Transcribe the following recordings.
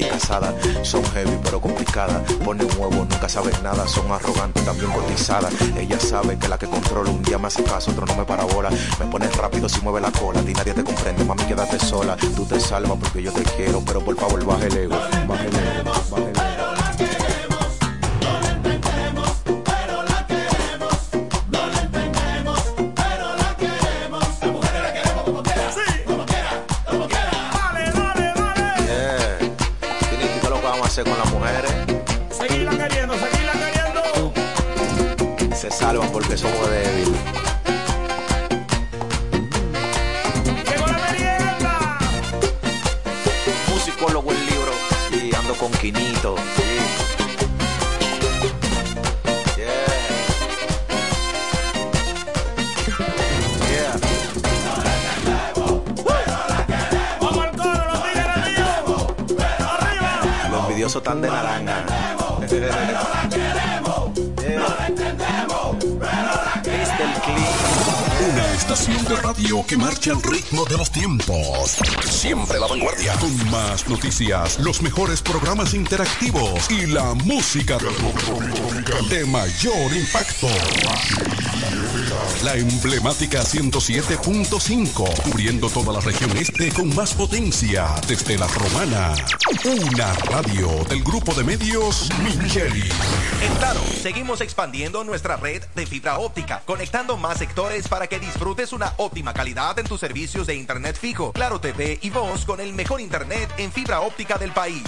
y casada. Son heavy pero complicadas. Ponen huevo, nunca saben nada. Son arrogantes, también cotizadas. Ella sabe que la que controla un día me hace caso, otro no me parabola. Me pone rápido si mueve la cola. A ti nadie te comprende, mami, quédate sola. Tú te salvas porque yo te quiero, pero por favor baja el ego. Baja el ego, baja el ego. Que marcha al ritmo de los tiempos. Siempre la vanguardia. Con más noticias, los mejores programas interactivos y la música de mayor impacto. La emblemática 107.5, cubriendo toda la región este con más potencia desde la romana. Una radio del grupo de medios Micheli. En Claro, seguimos expandiendo nuestra red de fibra óptica, conectando más sectores para que disfrutes una óptima calidad en tus servicios de Internet fijo, Claro TV y voz con el mejor Internet en fibra óptica del país.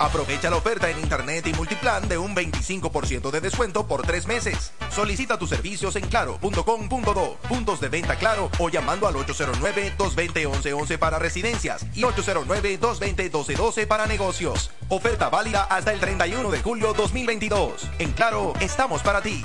Aprovecha la oferta en Internet y Multiplan de un 25% de descuento por tres meses. Solicita tus servicios en claro.com.do, puntos de venta Claro o llamando al 809-220-1111 para residencias y 809-220-1212 para negocios. Oferta válida hasta el 31 de julio 2022. En Claro, estamos para ti.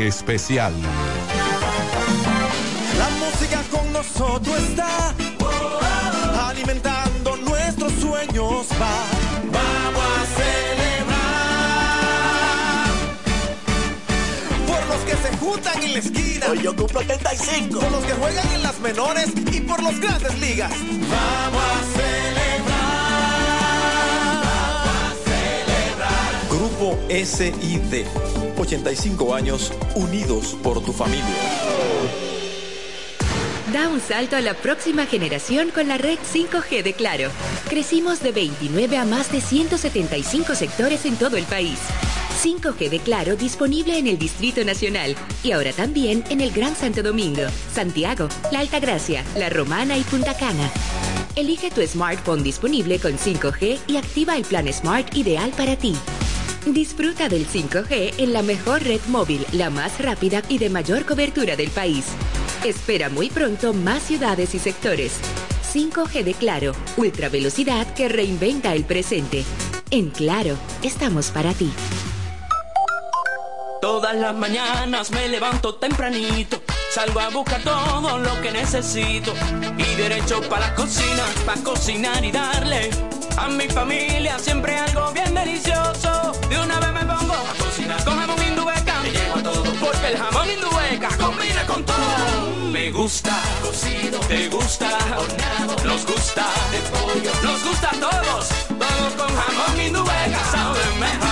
Especial. La música con nosotros está alimentando nuestros sueños. Va, vamos a celebrar por los que se juntan en la esquina. Hoy yo cumplo 35. Por los que juegan en las menores y por los grandes ligas. Vamos a celebrar. Grupo SID. 85 años unidos por tu familia. Da un salto a la próxima generación con la red 5G de Claro. Crecimos de 29 a más de 175 sectores en todo el país. 5G de Claro disponible en el Distrito Nacional y ahora también en el Gran Santo Domingo, Santiago, La Altagracia, La Romana y Punta Cana. Elige tu smartphone disponible con 5G y activa el plan Smart ideal para ti. Disfruta del 5G en la mejor red móvil, la más rápida y de mayor cobertura del país. Espera muy pronto más ciudades y sectores. 5G de Claro, ultra velocidad que reinventa el presente. En Claro, estamos para ti. Todas las mañanas me levanto tempranito, salgo a buscar todo lo que necesito y derecho para la cocina, para cocinar y darle a mi familia siempre algo bien delicioso. De una vez me pongo a cocinar. Con jamón indubeca, te llevo a todo. Porque el jamón indubeca combina con todo. Me gusta. Cocido, te gusta. Horneado, nos gusta. De pollo, nos gusta a todos, todos con jamón indubeca saben mejor.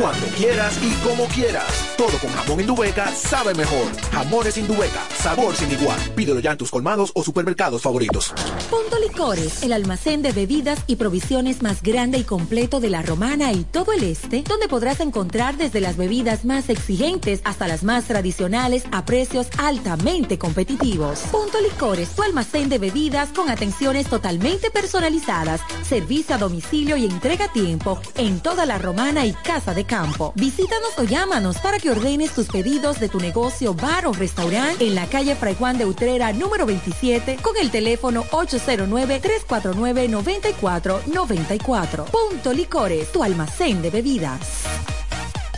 Cuando quieras y como quieras. Todo con jamón Indubeca sabe mejor. Jamones Indubeca, sabor sin igual. Pídelo ya en tus colmados o supermercados favoritos. Punto Licores, el almacén de bebidas y provisiones más grande y completo de la Romana y todo el este, donde podrás encontrar desde las bebidas más exigentes hasta las más tradicionales a precios altamente competitivos. Punto Licores, tu almacén de bebidas con atenciones totalmente personalizadas, servicio a domicilio y entrega a tiempo en toda la Romana y Casa de Campo. Visítanos o llámanos para que ordenes tus pedidos de tu negocio, bar o restaurante en la calle Fray Juan de Utrera número 27 con el teléfono 809-349-9494. Punto Licores, tu almacén de bebidas.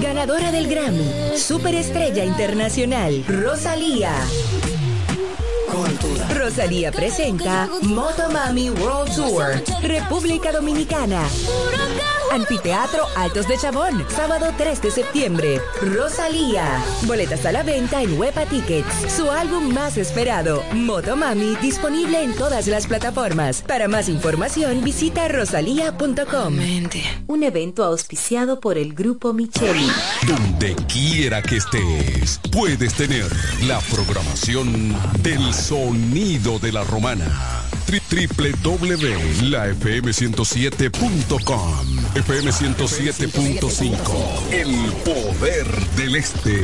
Ganadora del Grammy, Superestrella Internacional, Rosalía. Rosalía presenta Motomami World Tour, República Dominicana. Anfiteatro Altos de Chabón, sábado 3 de septiembre. Rosalía. Boletas a la venta en Huepa Tickets. Su álbum más esperado, Motomami, disponible en todas las plataformas. Para más información, visita rosalía.com. Un evento auspiciado por el Grupo Micheli. Donde quiera que estés, puedes tener la programación del sonido de la romana. www.lafm107.com FM 107.5 El poder del este.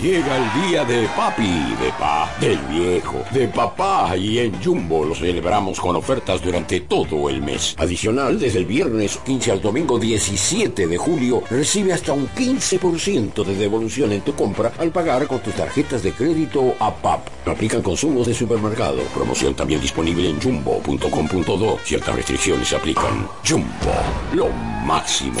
Llega el día de papi, de pa, del viejo, de papá y en Jumbo lo celebramos con ofertas durante todo el mes. Adicional, desde el viernes 15 al domingo 17 de julio, recibe hasta un 15% de devolución en tu compra al pagar con tus tarjetas de crédito a PAP. No aplican consumos de supermercado. Promoción también disponible en jumbo.com.do. Ciertas restricciones se aplican. Jumbo, lo máximo.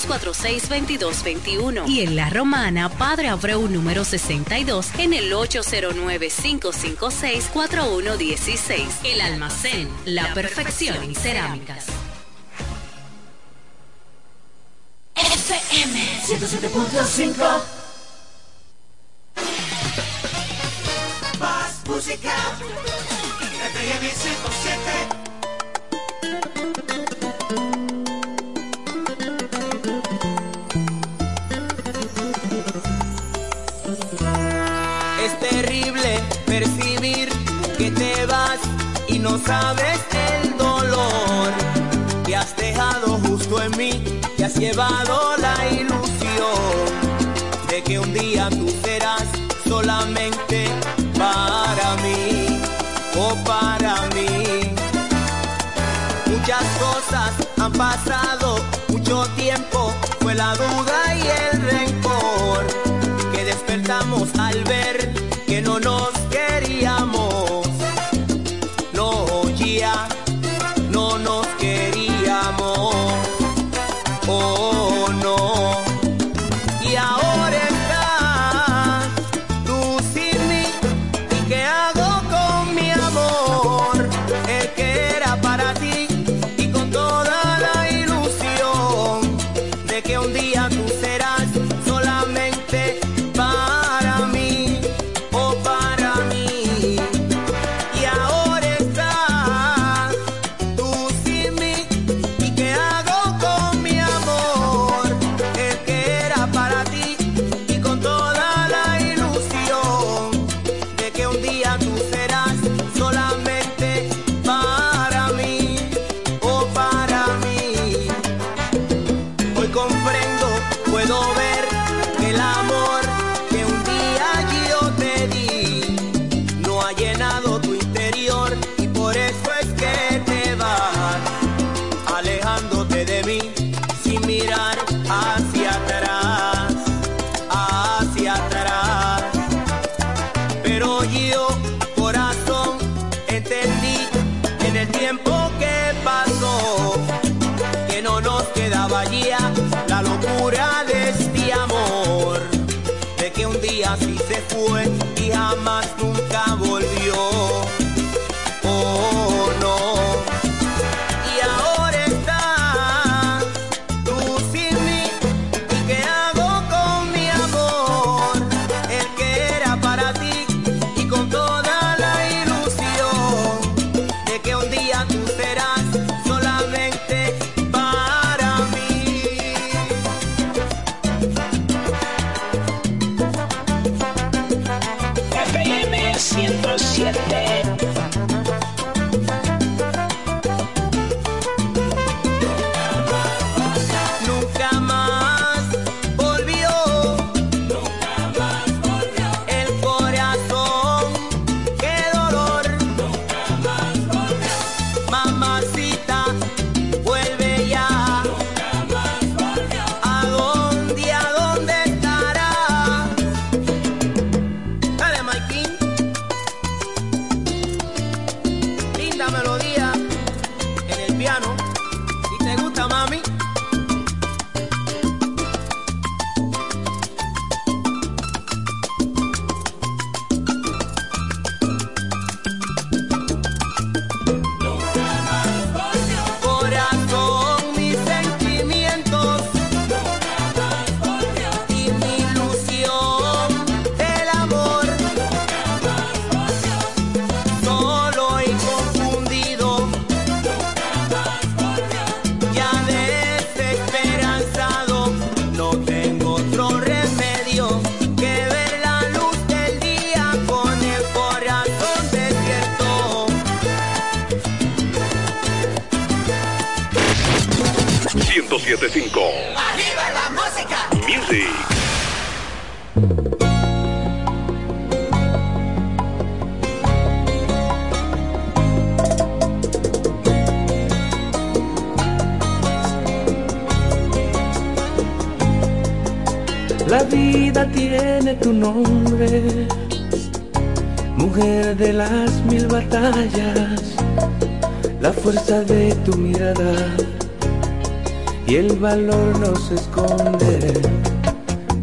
246-2221 y en La Romana, Padre Abreu número 62 en el 809-556-4116. El almacén, la, perfección en cerámicas. FM 107.5 Más música FM 107 y no sabes el dolor que has dejado justo en mí, te has llevado la ilusión de que un día tú serás solamente para mí o para mí. Muchas cosas han pasado, mucho tiempo fue la duda y el rencor que despertamos al ver que no nos así se fue y jamás nunca volvió. Oh, oh.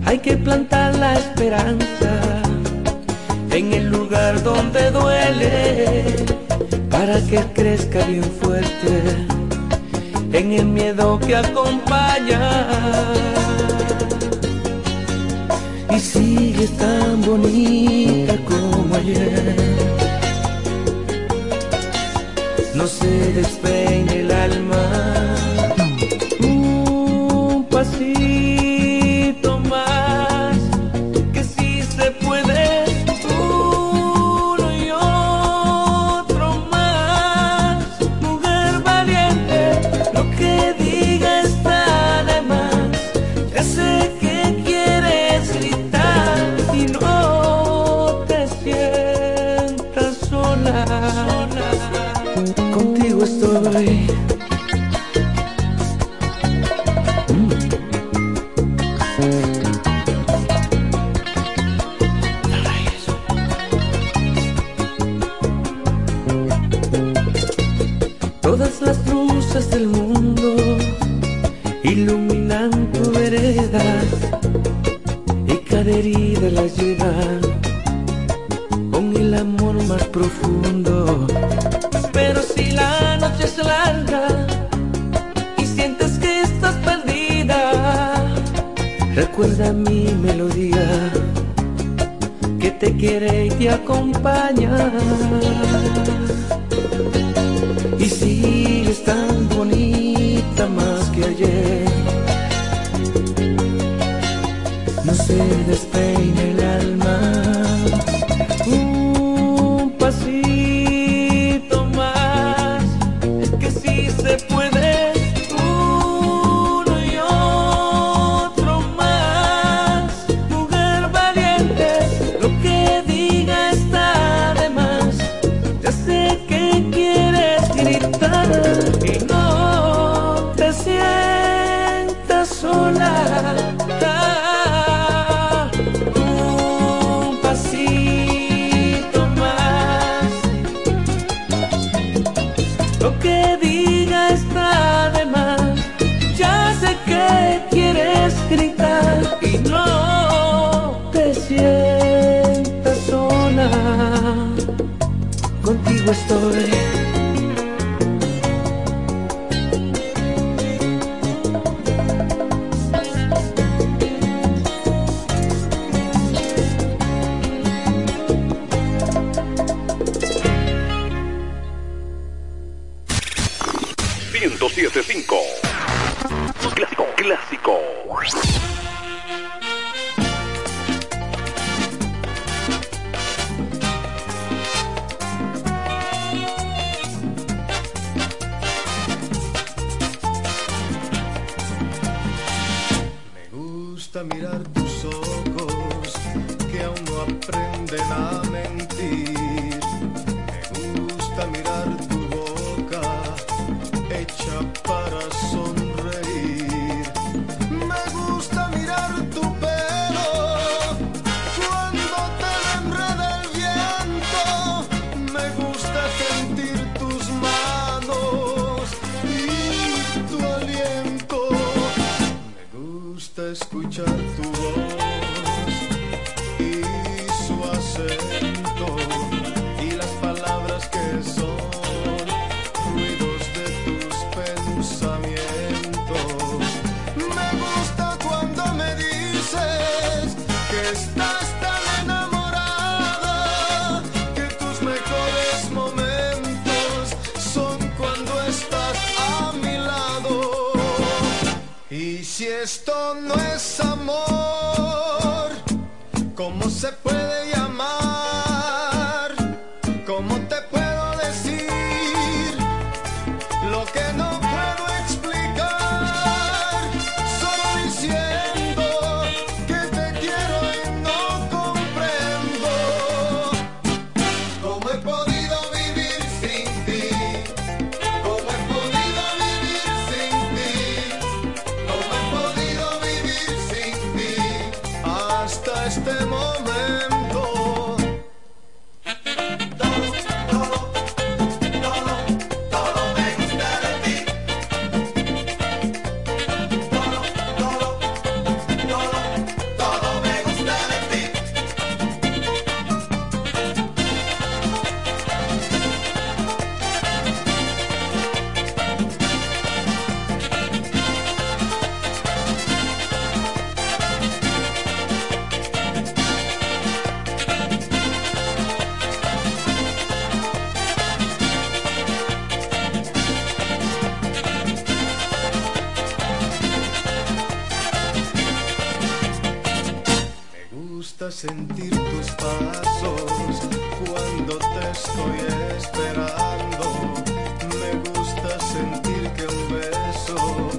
Hay que plantar la esperanza en el lugar donde duele, para que crezca bien fuerte, en el miedo que acompaña. Y sigue tan bonita como ayer. No se despeine el alma. Recuerda mi melodía que te quiere y te acompaña. Y sigues tan bonita más que ayer. No se despeine sentir tus pasos cuando te estoy esperando. Me gusta sentir que un beso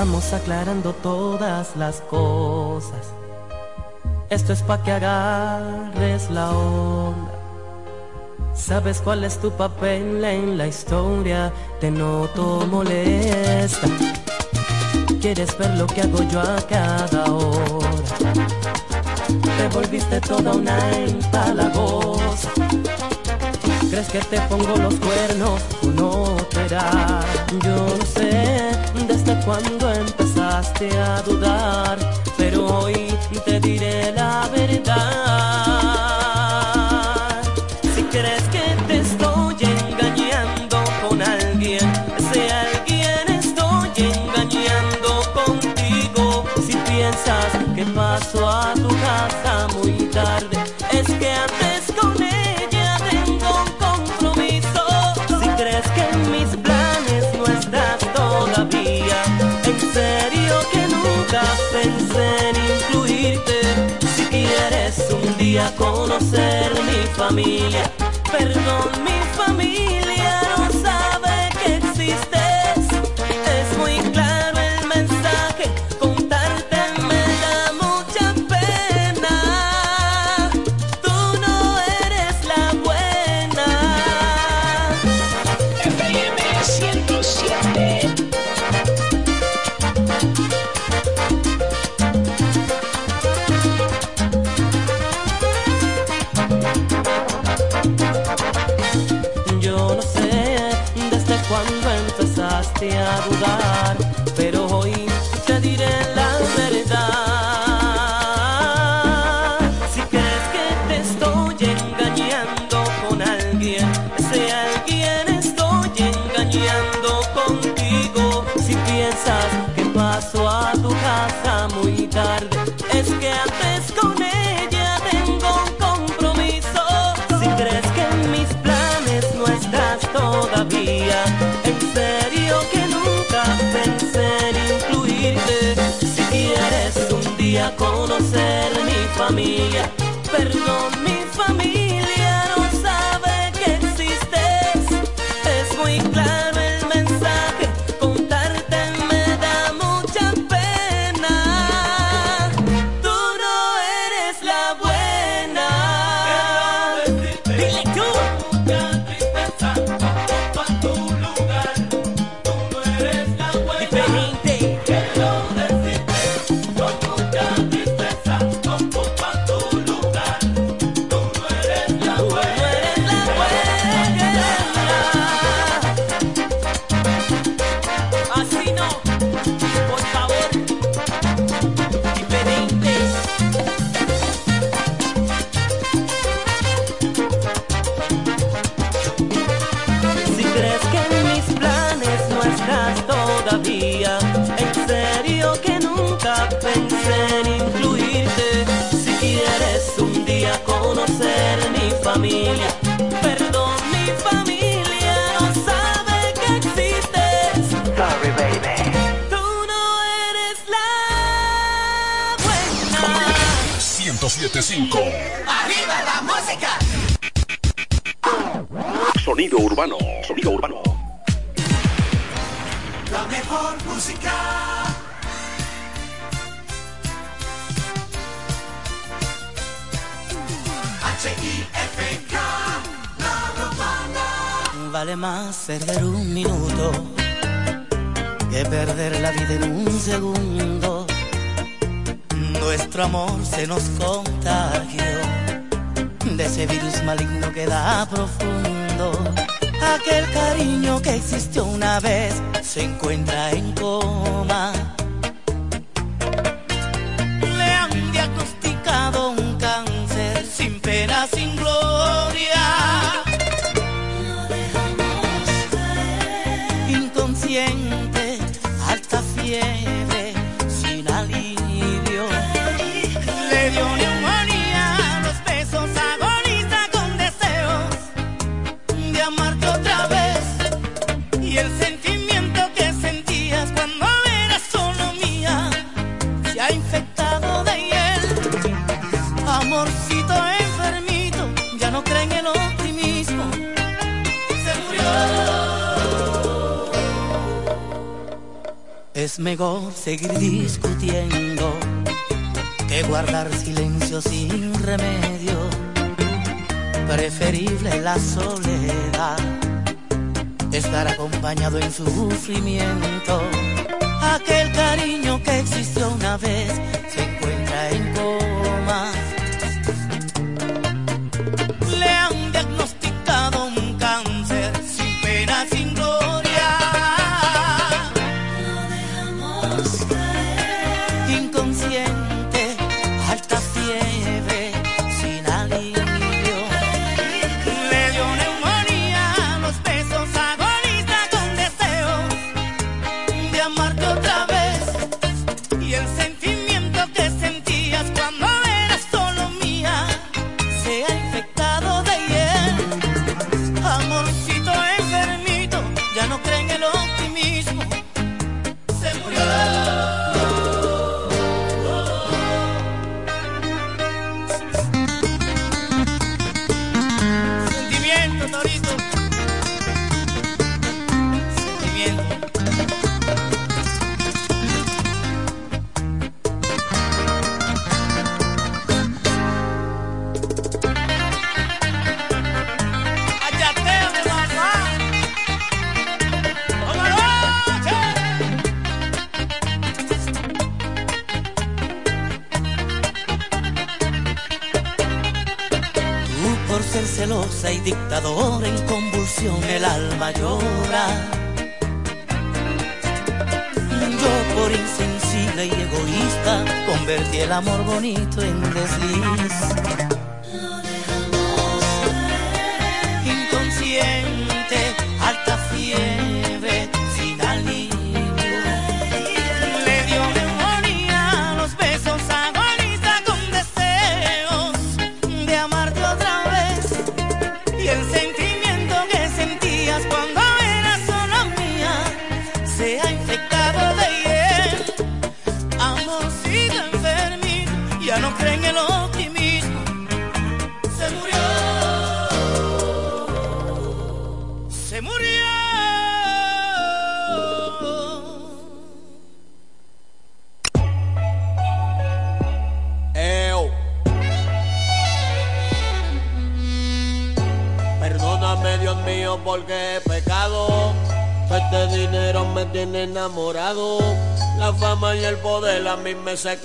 Vamos aclarando todas las cosas. Esto es para que agarres la onda. Sabes cuál es tu papel en la historia, te noto molesta. Quieres ver lo que hago yo a cada hora. Te volviste toda una empalagosa. Crees que te pongo los cuernos, tú no te das. Yo no sé desde cuándo empezaste a dudar, pero hoy te diré la verdad. paso a tu casa muy tarde. Es que antes con ella tengo un compromiso. Si crees que mis planes no estás todavía, en serio que nunca pensé en incluirte. Si quieres un día conocer mi familia, perdón. conocer mi familia. se nos contagió de ese virus maligno que da profundo. Aquel cariño que existió una vez se encuentra en coma seguir discutiendo que guardar silencio sin remedio. Preferible la soledad, estar acompañado en sufrimiento rimesek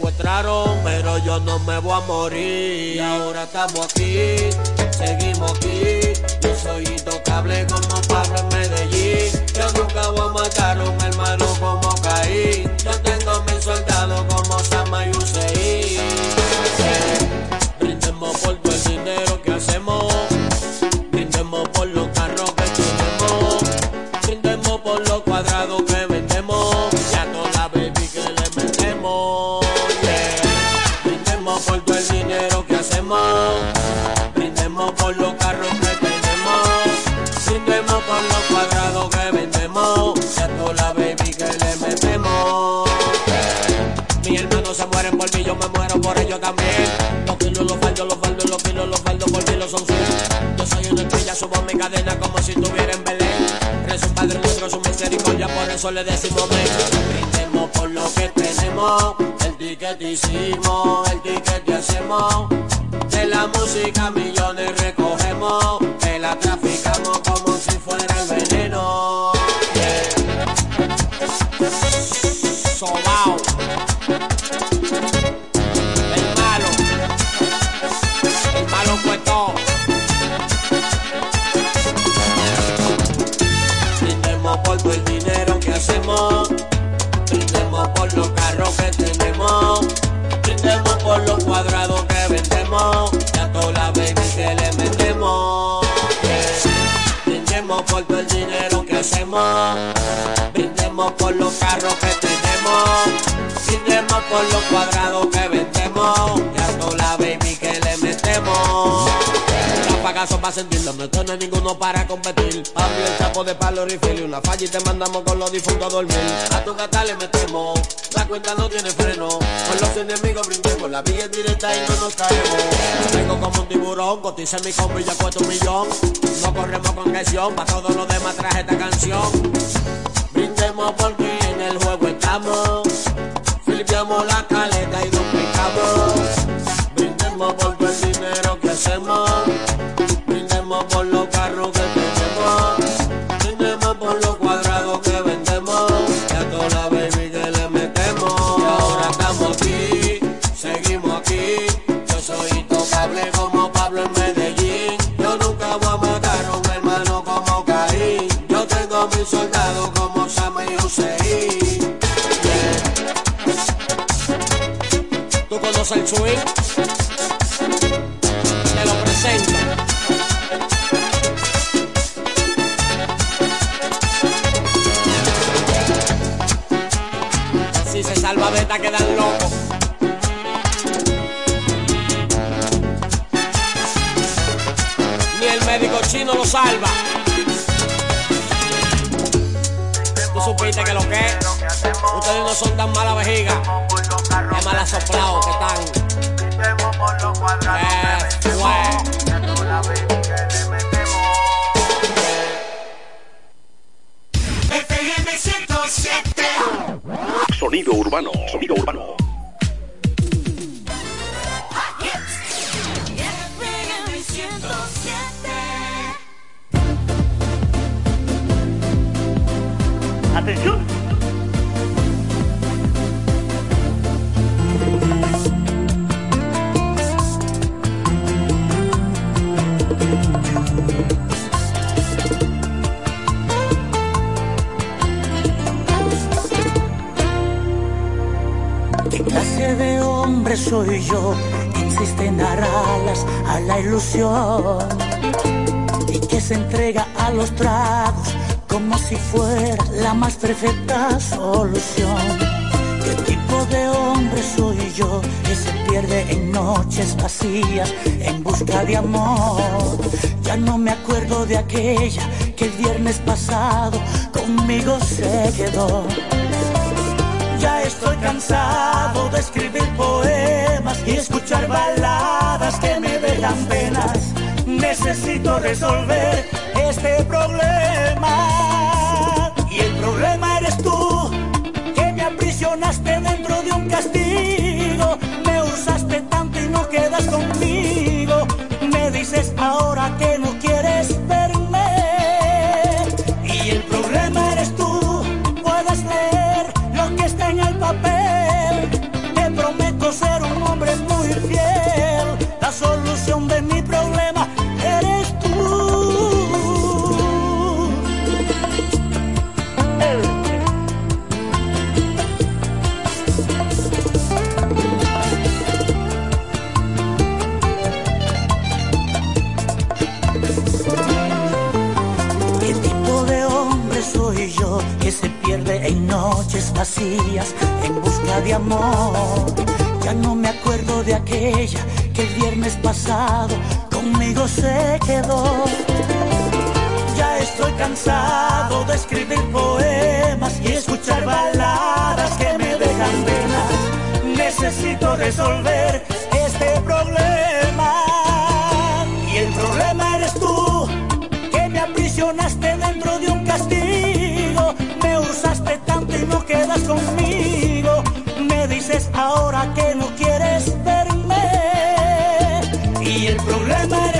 Brindemos por los carros que tenemos. Brindemos por los cuadrados que vendemos. Y a toda la baby que le metemos. Pagazo para sentirlo, no hay ninguno para competir. Papi, el chapo de palo refill y una falla y te mandamos con los difuntos a dormir. A tu gata le metemos, la cuenta no tiene freno. Con los enemigos brindemos, la vía es directa y no nos caemos. Vengo como un tiburón, cotiza mi combo y ya cuesta un millón. No corremos con presión, para todos los demás traje esta canción. Brindemos porque en el juego estamos. Flipeamos la caleta y duplicamos. Brindemos por soldados como Sama y Hussein. Yeah. ¿Tú conoces el swing? Te lo presento. Si se salva beta quedan locos. Ni el médico chino lo salva. Supiste que lo que es. Ustedes no son tan mala vejiga. Es mala soplado que están. Fue. FM 107. Sonido urbano, sonido urbano. Atención. ¿Qué clase de hombre soy yo que insiste en dar alas a la ilusión y que se entrega a los tragos como si fuera la más perfecta solución? ¿Qué tipo de hombre soy yo que se pierde en noches vacías en busca de amor? Ya no me acuerdo de aquella que el viernes pasado conmigo se quedó. Ya estoy cansado de escribir poemas y escuchar baladas que me dejan penas. Necesito resolver este problema. Y el problema eres tú, que me aprisionaste dentro de un castigo. Me usaste tanto y no quedas conmigo. Me dices ahora que no noches vacías en busca de amor? Ya no me acuerdo de aquella que el viernes pasado conmigo se quedó. Ya estoy cansado de escribir poemas y escuchar baladas que me dejan penas. Necesito resolver este problema. conmigo, me dices ahora que no quieres verme. Y el problema es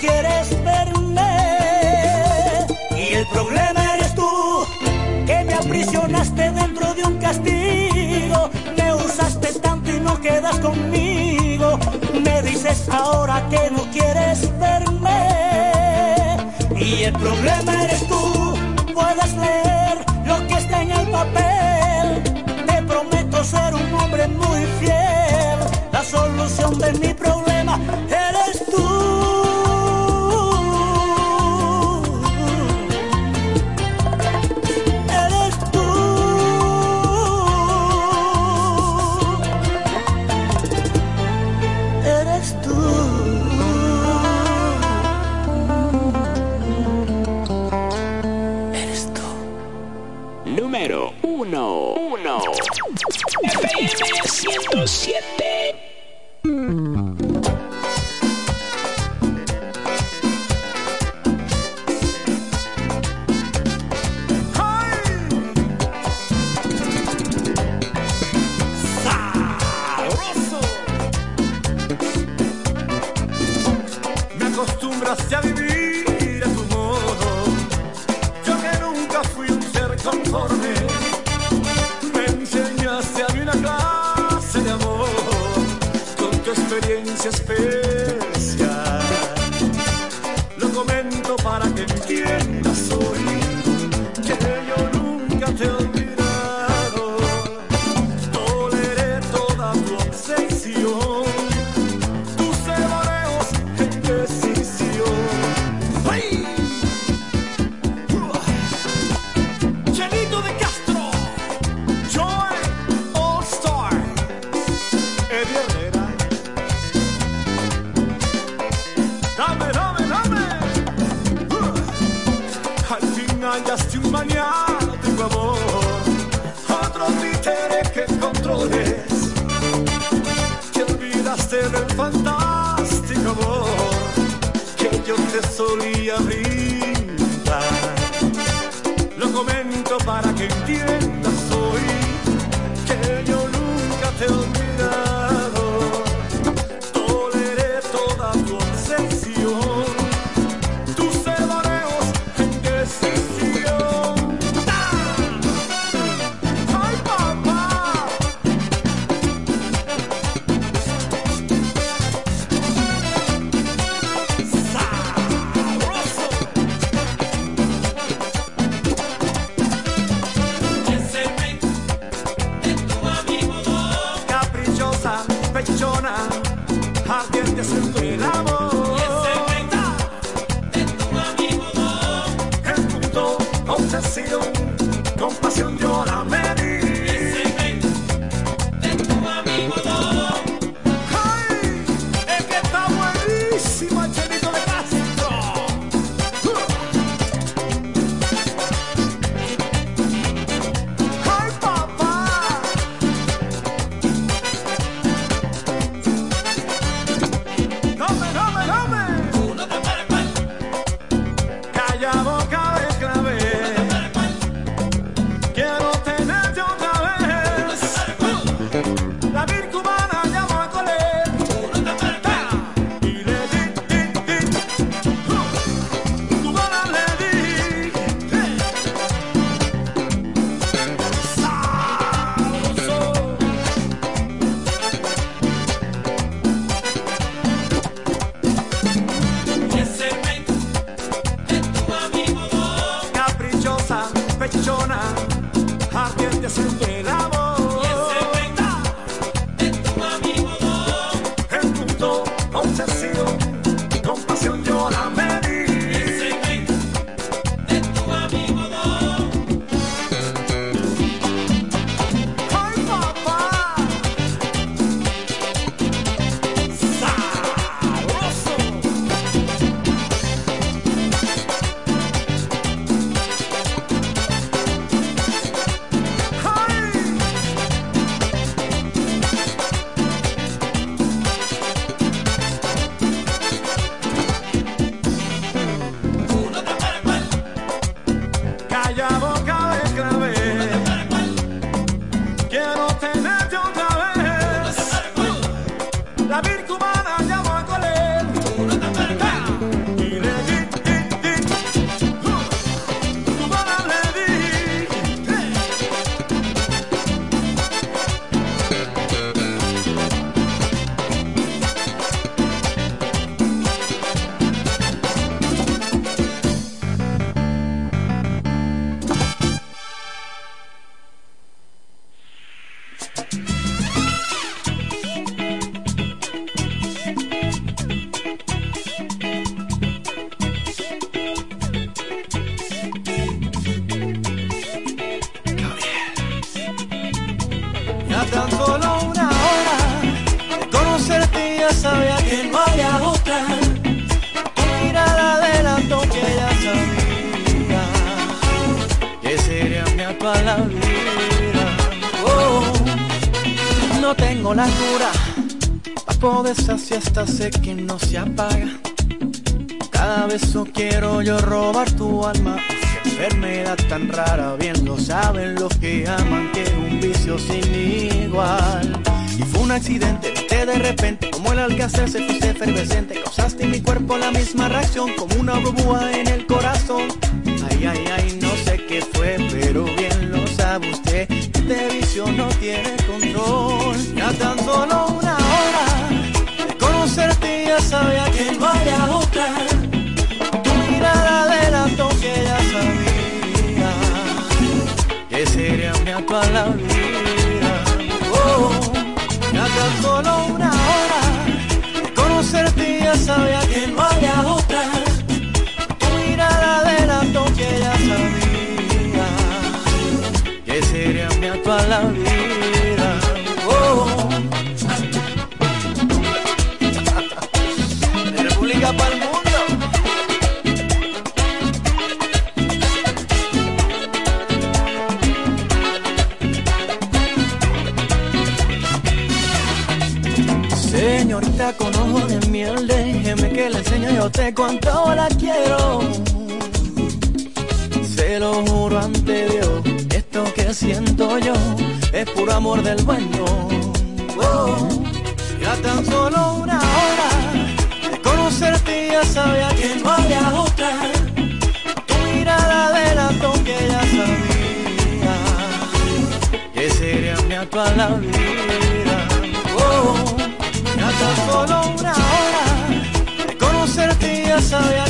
quieres verme. Y el problema eres tú, que me aprisionaste dentro de un castigo. Me usaste tanto y no quedas conmigo. Me dices ahora que no quieres verme. Y el problema eres tú, puedes leer. minutos esas fiestas sé que no se apaga. Cada beso quiero yo robar tu alma. Esa enfermedad tan rara, bien lo saben los que aman, que es un vicio sin igual. Y fue un accidente, viste de repente, como el alcacer se fuiste efervescente. Causaste en mi cuerpo la misma reacción, como una burbuja en el corazón. Ay, ay, ay, no sé qué fue, pero bien lo sabe usted. Este vicio no tiene control. Esa era una palabra. amor del bueno. Oh, ya tan solo una hora de conocerte ya sabía que no había otra. Tu mirada delató que ya sabía que sería mi actual la vida. Oh, ya tan solo una hora de conocerte ya sabía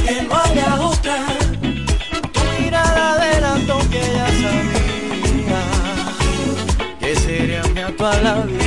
love.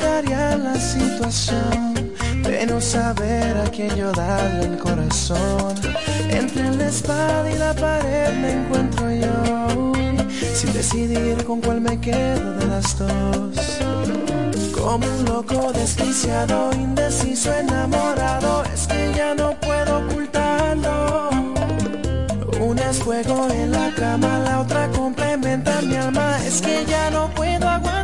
En la situación de no saber a quién yo darle el corazón? Entre la espada y la pared me encuentro yo, sin decidir con cuál me quedo de las dos. Como un loco desquiciado, indeciso, enamorado, es que ya no puedo ocultarlo. Una es fuego en la cama, la otra complementa mi alma. Es que ya no puedo aguantarlo.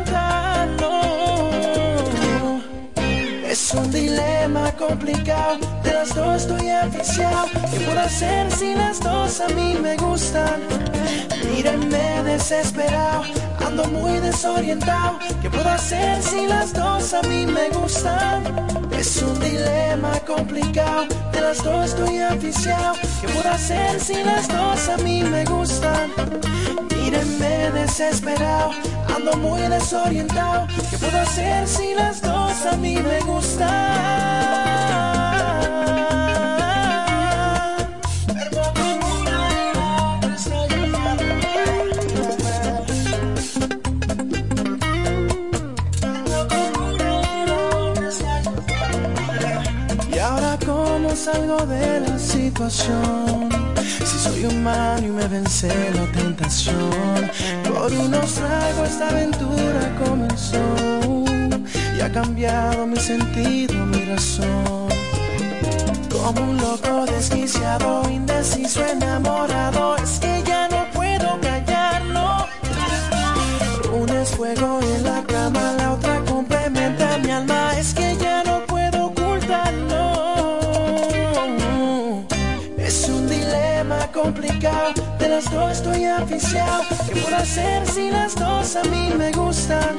Complicado, de las dos estoy aficiado. ¿Qué puedo hacer si las dos a mí me gustan? Mírenme desesperado, ando muy desorientado. ¿Qué puedo hacer si las dos a mí me gustan? Es un dilema complicado, de las dos estoy aficiado. ¿Qué puedo hacer si las dos a mí me gustan? Mírenme desesperado, ando muy desorientado. ¿Qué puedo hacer si las dos a mí me gustan? Salgo de la situación. Si soy humano y me vence la tentación. Por unos tragos esta aventura comenzó. Y ha cambiado mi sentido, mi razón. Como un loco desquiciado, indeciso, enamorado las dos estoy aficiado ¿Qué puedo hacer si las dos a mí me gustan?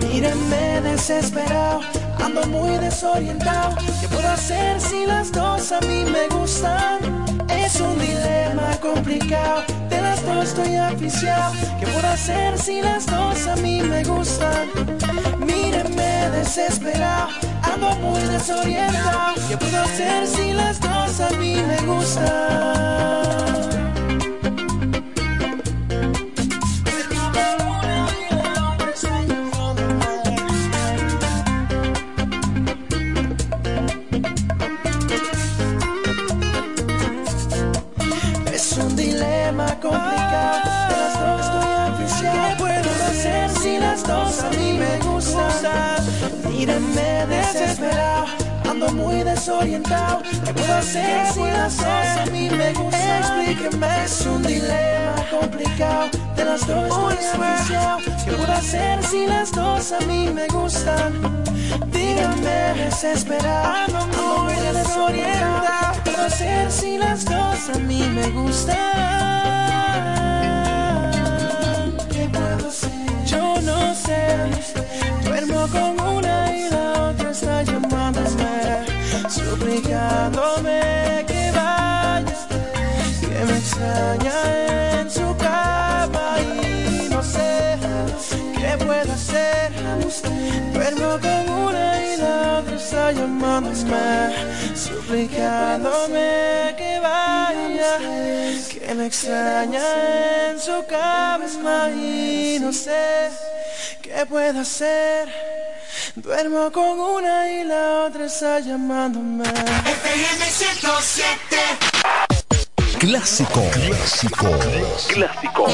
Mírenme desesperado, ando muy desorientado ¿Qué puedo hacer si las dos a mí me gustan? Es un dilema complicado, de las dos estoy aficiado ¿Qué puedo hacer si las dos a mí me gustan? Mírenme desesperado, ando muy desorientado ¿Qué puedo hacer si las dos a mí me gustan? Desesperado, ando muy desorientado. ¿Qué puedo hacer si las dos a mí me gustan? Explíqueme, es un dilema complicado, de las dos estoy aficiado. ¿Qué puedo hacer si las dos a mí me gustan? Díganme desesperado, ando muy desorientado. ¿Qué puedo hacer si las dos a mí me gustan? ¿Qué puedo hacer? Yo no sé. Duermo con está llamándome, suplicándome que vaya, que me extraña en su cama y no sé qué puedo hacer. Duermo con una y la otra está llamándome, suplicándome que vaya, que me extraña en su cabeza y no sé qué puedo hacer. Duermo con una y la otra está llamándome. FM 107. Clásico. Clásico. Clásico.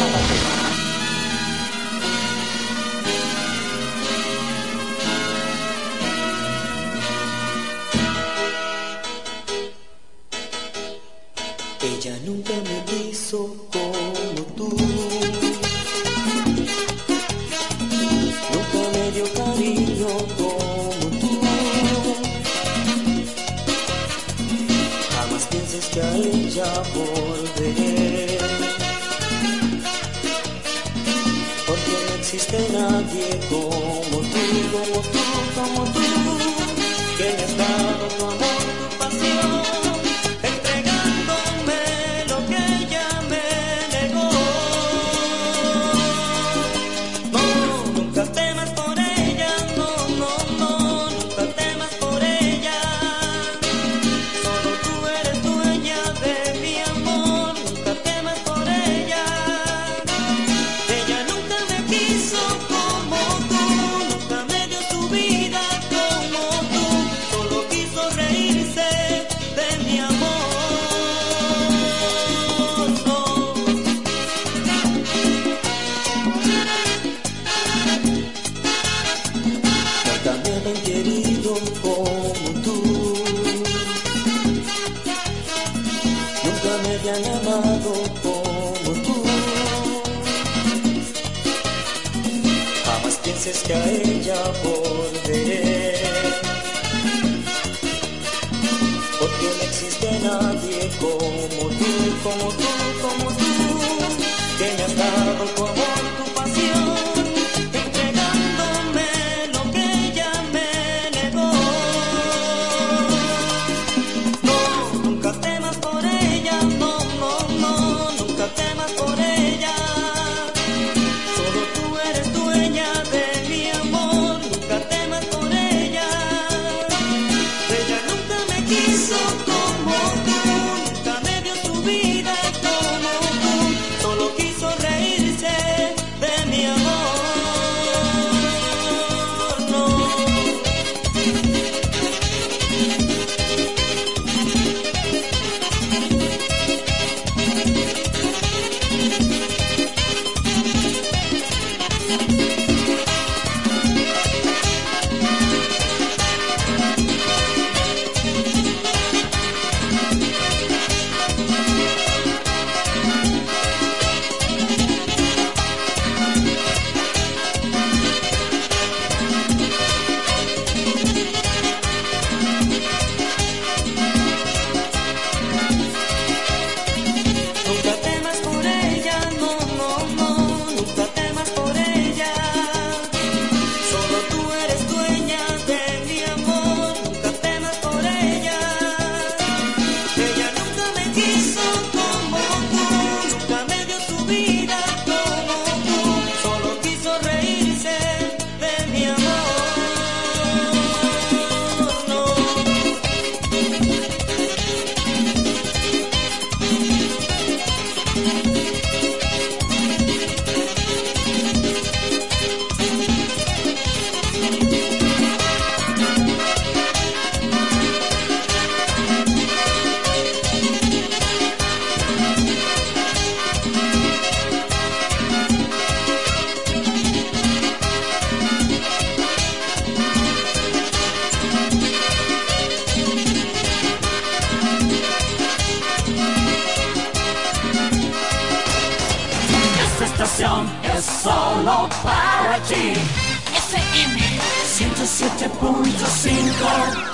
107.5.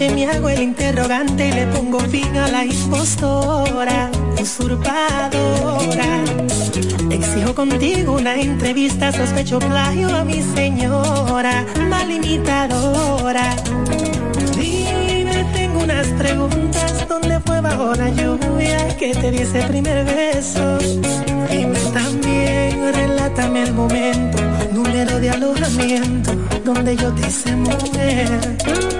Noche me hago el interrogante y le pongo fin a la impostora, usurpadora. Exijo contigo una entrevista, sospecho plagio a mi señora, mal imitadora. Dime, tengo unas preguntas, ¿dónde fue bajo la lluvia que te di ese primer beso? Dime también, relátame el momento, número de alojamiento, donde yo te hice mujer.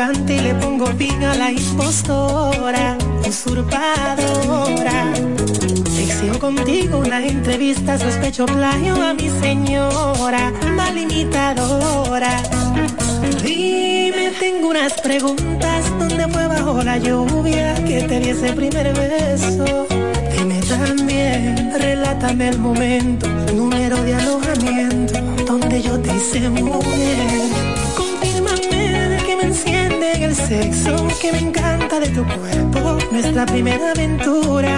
Y le pongo fin a la impostora, usurpadora. Exijo contigo una entrevista, sospecho plagio a mi señora, mal imitadora. Dime, tengo unas preguntas, ¿dónde fue bajo la lluvia que te di ese primer beso? Dime también, relátame el momento, número de alojamiento, donde yo te hice mujer el sexo que me encanta de tu cuerpo, nuestra primera aventura.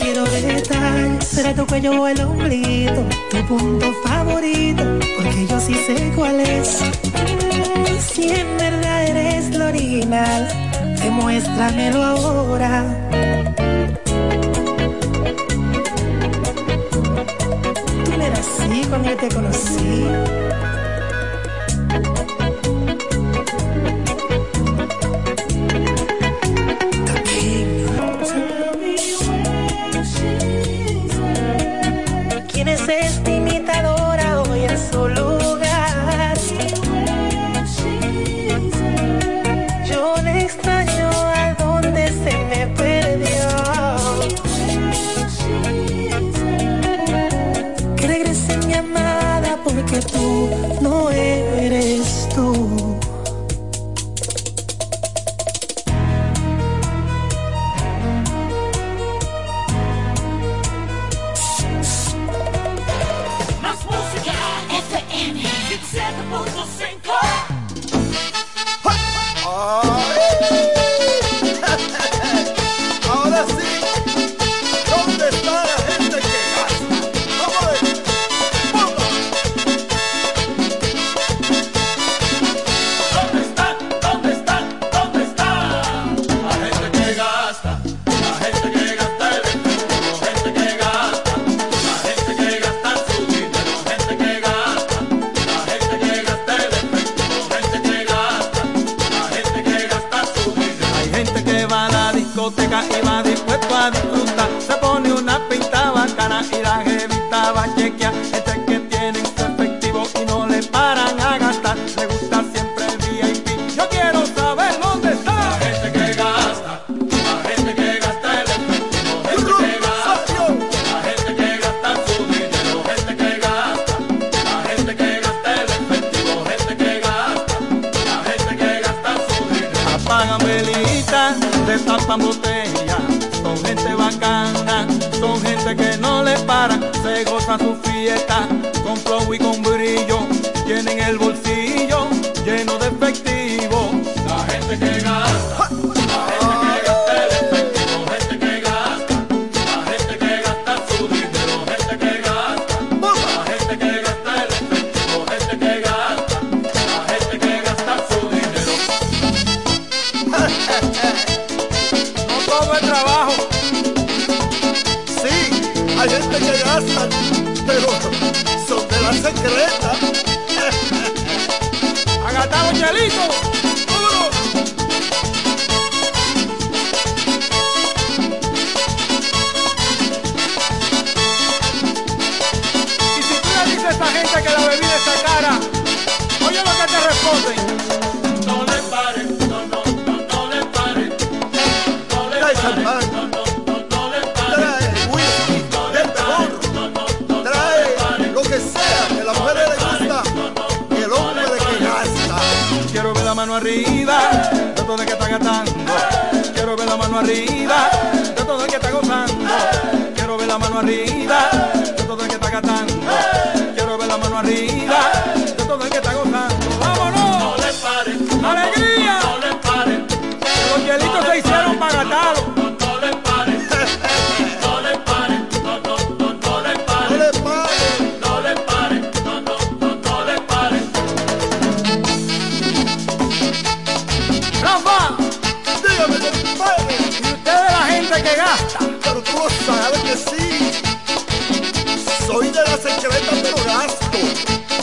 Quiero detalles, será tu cuello o el ombligo, tu punto favorito, porque yo sí sé cuál es. Si en verdad eres lo original, demuéstramelo ahora. Tú no eras así cuando te conocí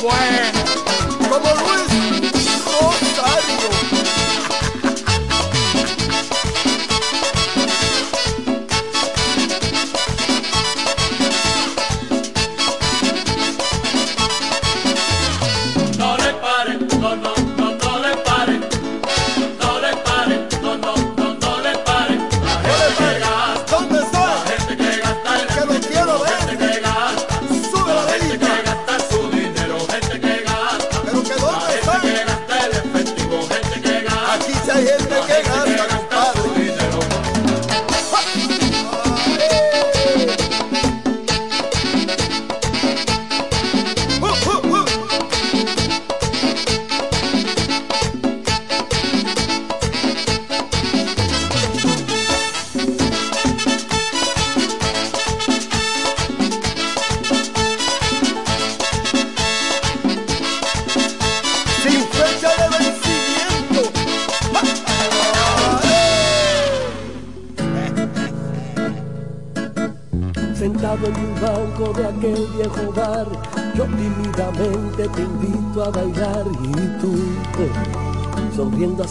square.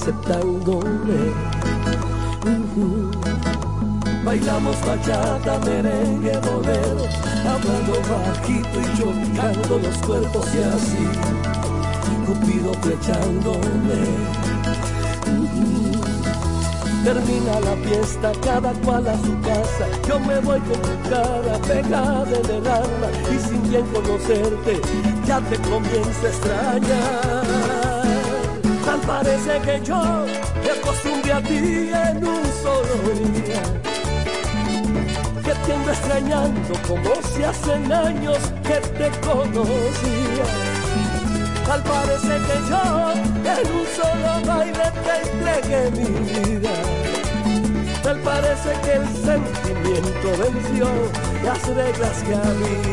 Aceptándome. Ujú. Bailamos bachata, merengue, bolero, hablando bajito y chocando los cuerpos y así, Cupido flechándome. Termina la fiesta, cada cual a su casa. Yo me voy con tu cara pegada en el alma y sin bien conocerte, ya te comienzo a extrañar. Parece que yo me acostumbré a ti en un solo día. Que te ando extrañando como si hacen años que te conocía. Tal parece que yo en un solo baile te entregué mi vida. Tal parece que el sentimiento venció las reglas que había.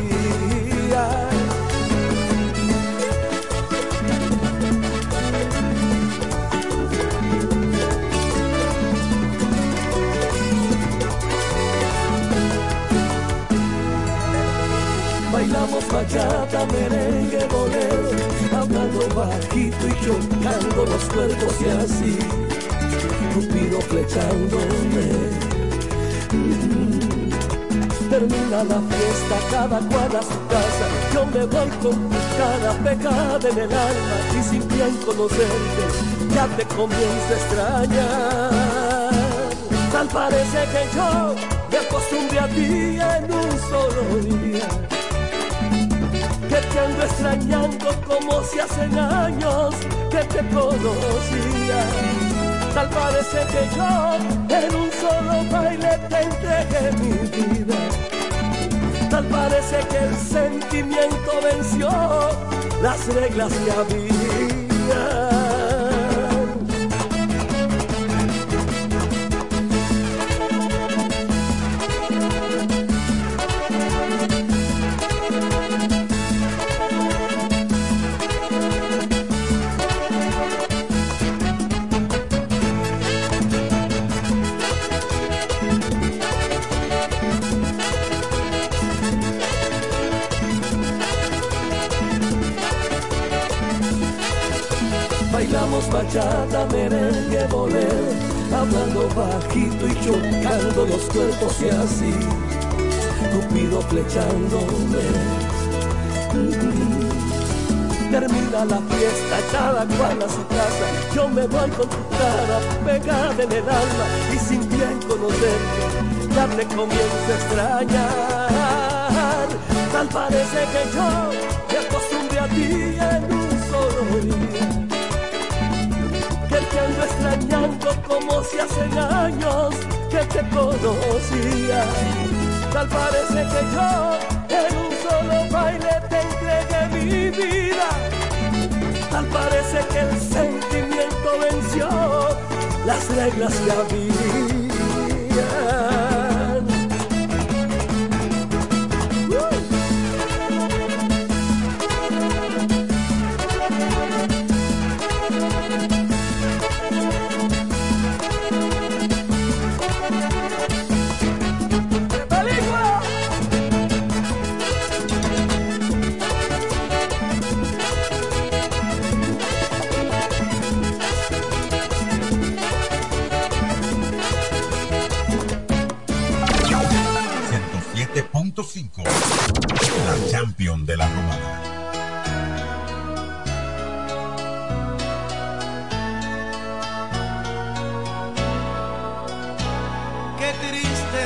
Bachata, merengue, bolero, hablando bajito y chocando los cuerpos y así, Cupido flechándome. Mm. Termina la fiesta, cada cual a su casa, yo me voy con tu cara pegada en el alma y sin bien conocerte, ya te comienzo a extrañar. Tal parece que yo me acostumbré a ti en un solo día te ando extrañando como si hacen años que te conocía. Tal parece que yo en un solo baile te entregué mi vida. Tal parece que el sentimiento venció las reglas que había. Bachata, merengue, bolero, hablando bajito y chocando los cuerpos y así, Cupido flechándome. Termina la fiesta, cada cual a su casa, yo me voy con tu cara pegada en el alma y sin bien conocerte, ya te comienzo a extrañar. Tal parece que yo me acostumbré a ti en un solo día que te ando extrañando como si hacen años que te conocía. Tal parece que yo en un solo baile te entregué mi vida. Tal parece que el sentimiento venció las reglas que había. De la romana. Qué triste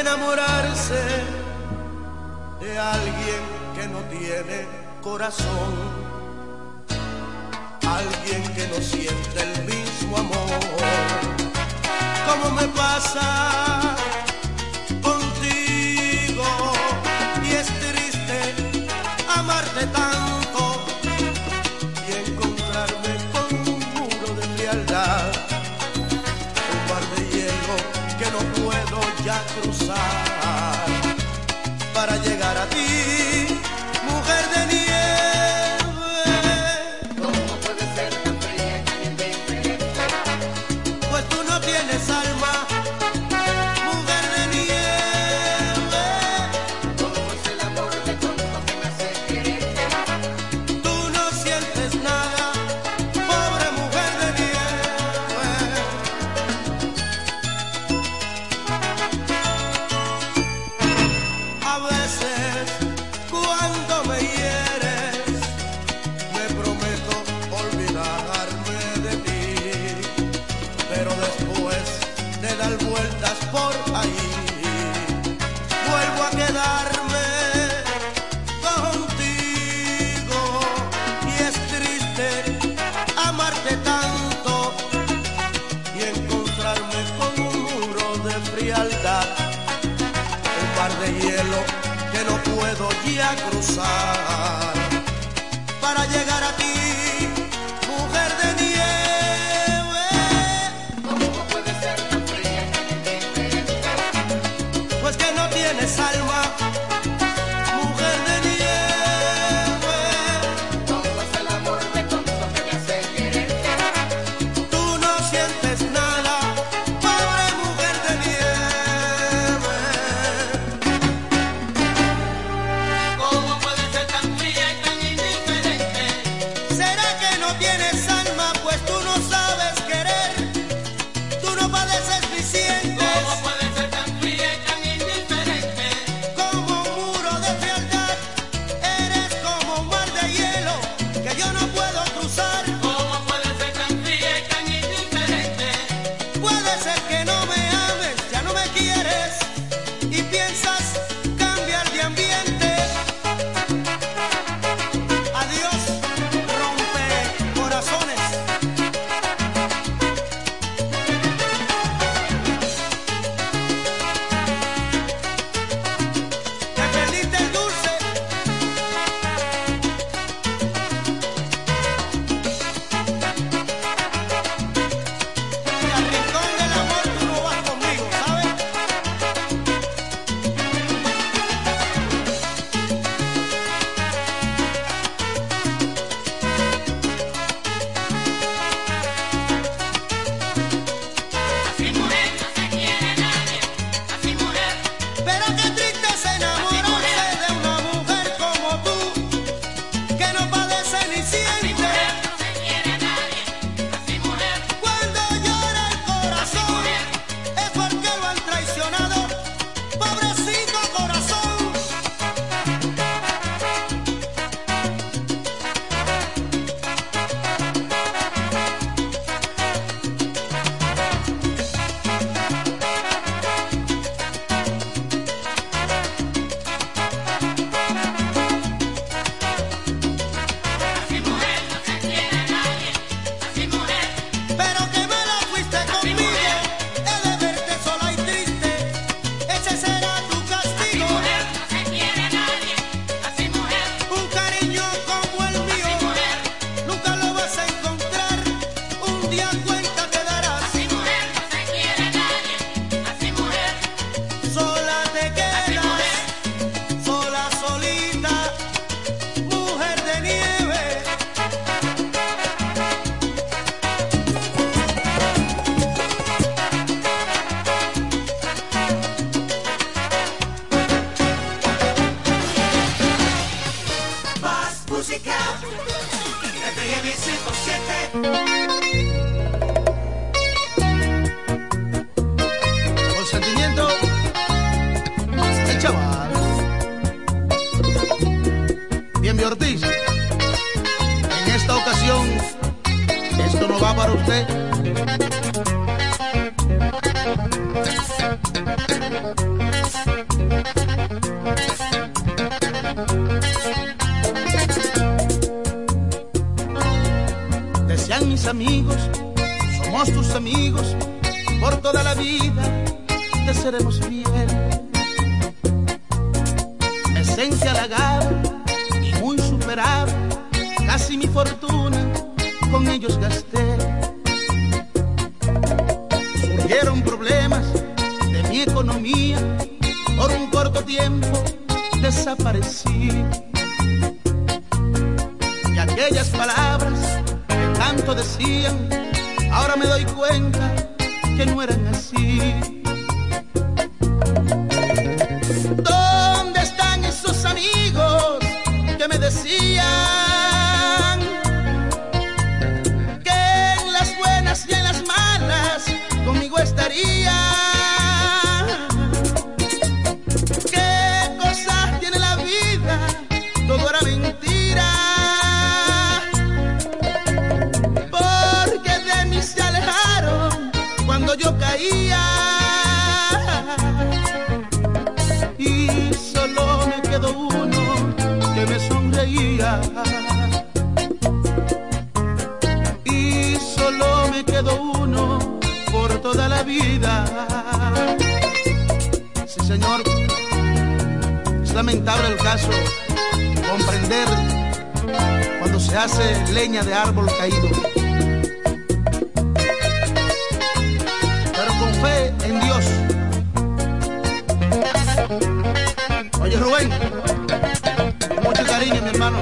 enamorarse de alguien que no tiene corazón, alguien que no siente el mismo amor. Como me pasa Señor, es lamentable el caso comprender cuando se hace leña de árbol caído. Pero con fe en Dios. Oye Rubén, con mucho cariño mi hermano.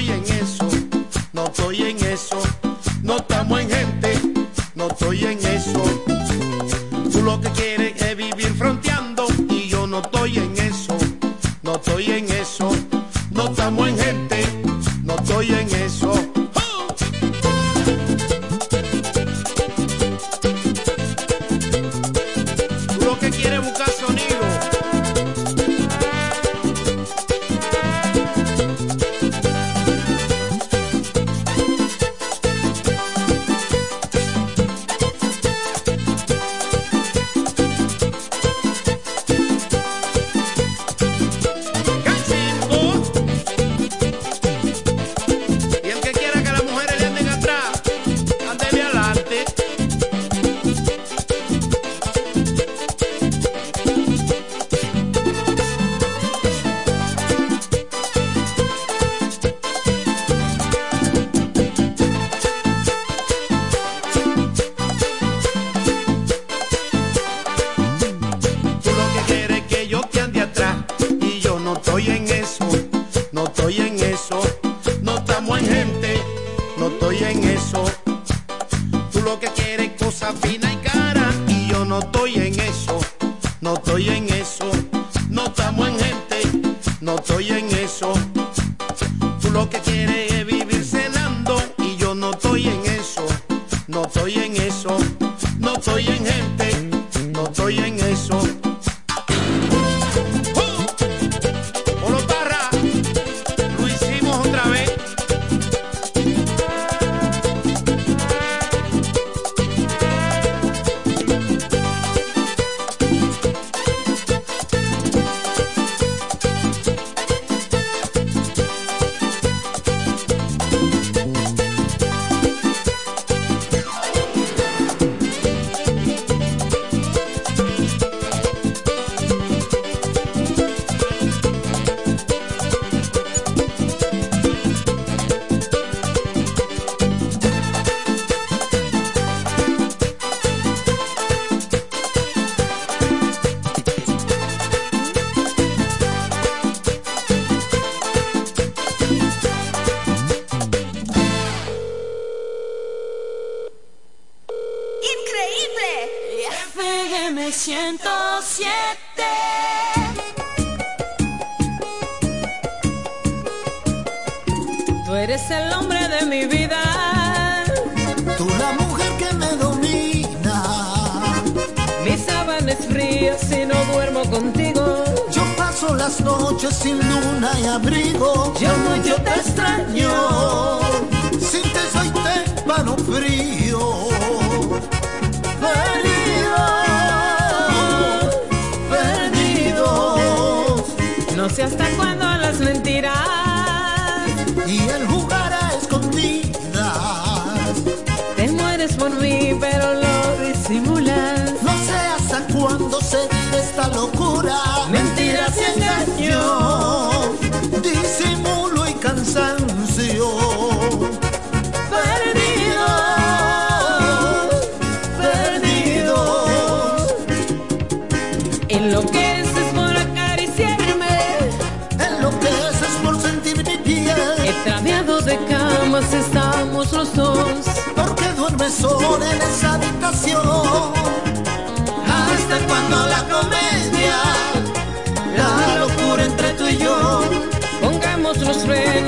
estoy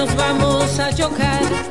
frenos, vamos a chocar.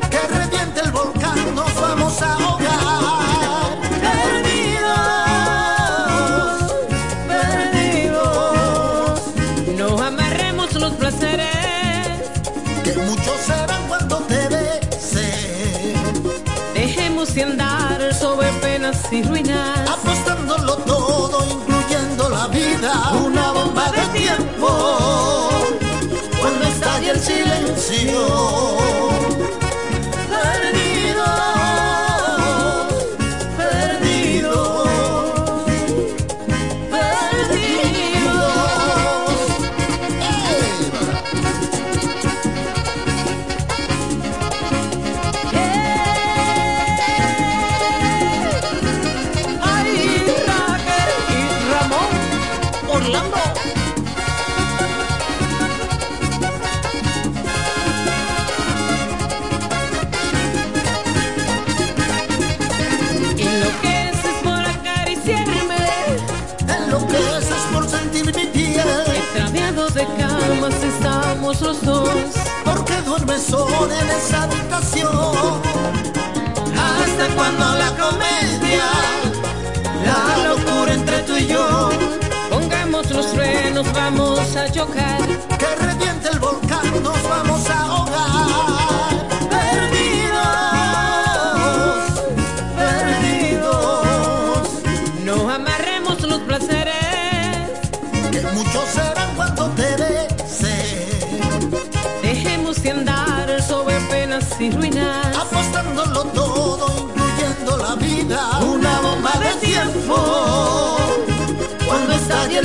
Vamos a chocar.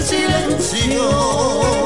Silencio.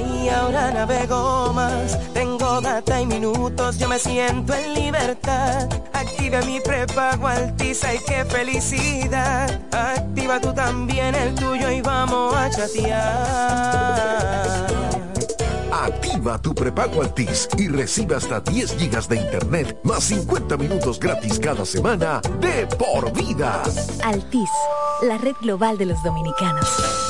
Ay, ahora navego más, tengo data y minutos, yo me siento en libertad. Activa mi prepago Altis, ay qué felicidad. Activa tú también el tuyo y vamos a chatear. Activa tu prepago Altis y recibe hasta 10 gigas de internet más 50 minutos gratis cada semana de por vida. Altis, la red global de los dominicanos.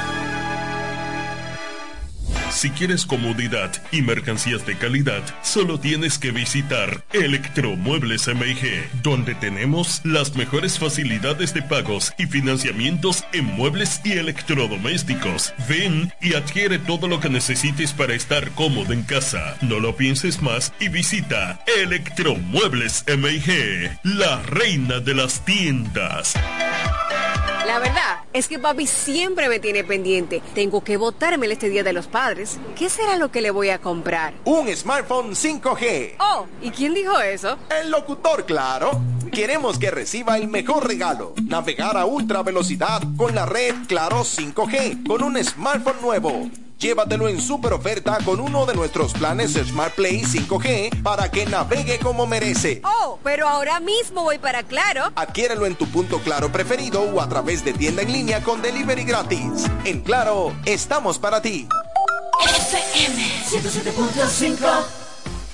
Si quieres comodidad y mercancías de calidad, solo tienes que visitar Electromuebles MIG, donde tenemos las mejores facilidades de pagos y financiamientos en muebles y electrodomésticos. Ven y adquiere todo lo que necesites para estar cómodo en casa. No lo pienses más y visita Electromuebles MIG, la reina de las tiendas. La verdad es que papi siempre me tiene pendiente. Tengo que votármelo este Día de los Padres. ¿Qué será lo que le voy a comprar? Un smartphone 5G. Oh, ¿y quién dijo eso? El locutor, claro. Queremos que reciba el mejor regalo. Navegar a ultra velocidad con la red Claro 5G con un smartphone nuevo. Llévatelo en super oferta con uno de nuestros planes Smart Play 5G para que navegue como merece. Oh, pero ahora mismo voy para Claro. Adquiérelo en tu punto Claro preferido o a través de tienda en línea con delivery gratis. En Claro, estamos para ti. FM 107.5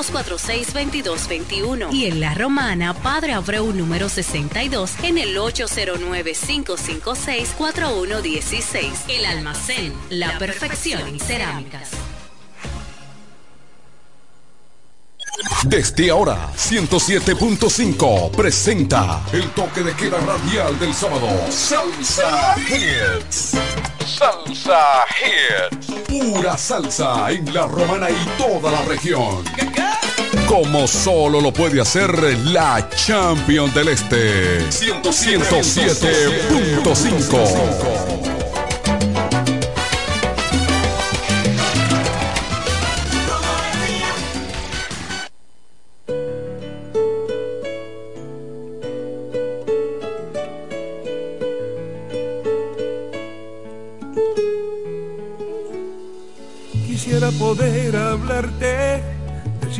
809-246-2221. Y en La Romana, Padre Abreu, número 62, en el 809-556-4116. El almacén, la perfección en cerámicas. Desde ahora, 107.5 presenta el toque de queda radial del sábado. Salsa Hits. Salsa Hits. Pura salsa en la romana y toda la región. Como solo lo puede hacer la Champion del Este. 107.5.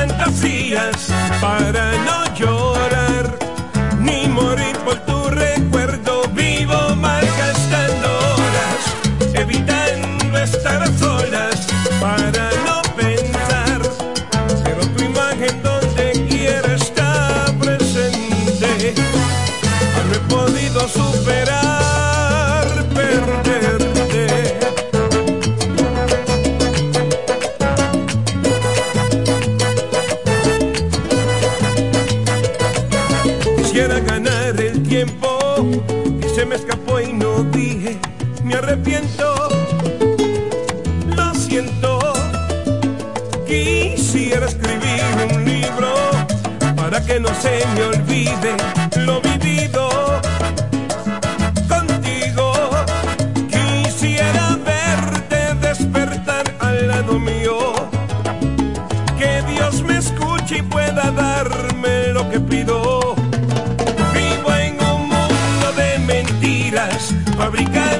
fantasías para no llorar. que no se me olvide lo vivido contigo. Quisiera verte despertar al lado mío. Que Dios me escuche y pueda darme lo que pido. Vivo en un mundo de mentiras fabricadas.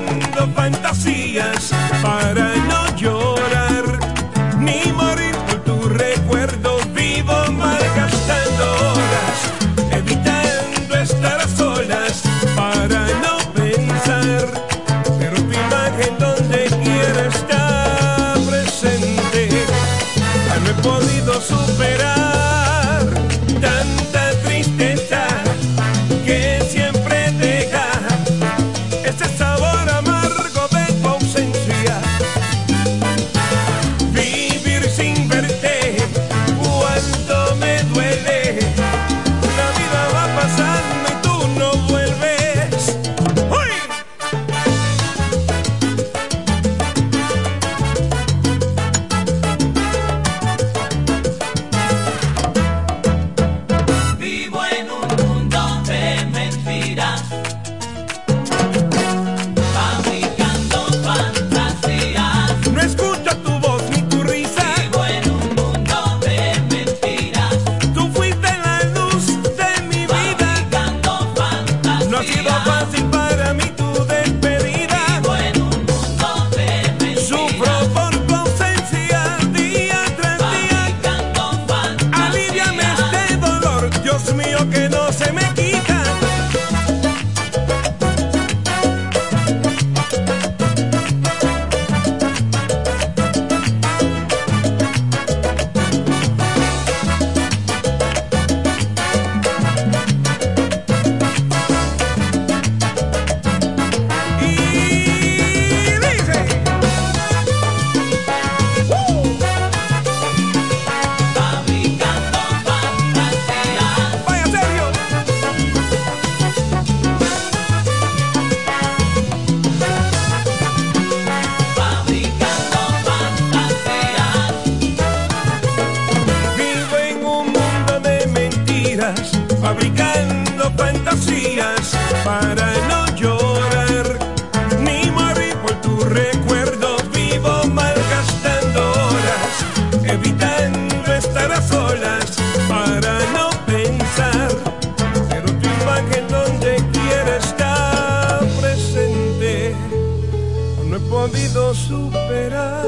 podido superar.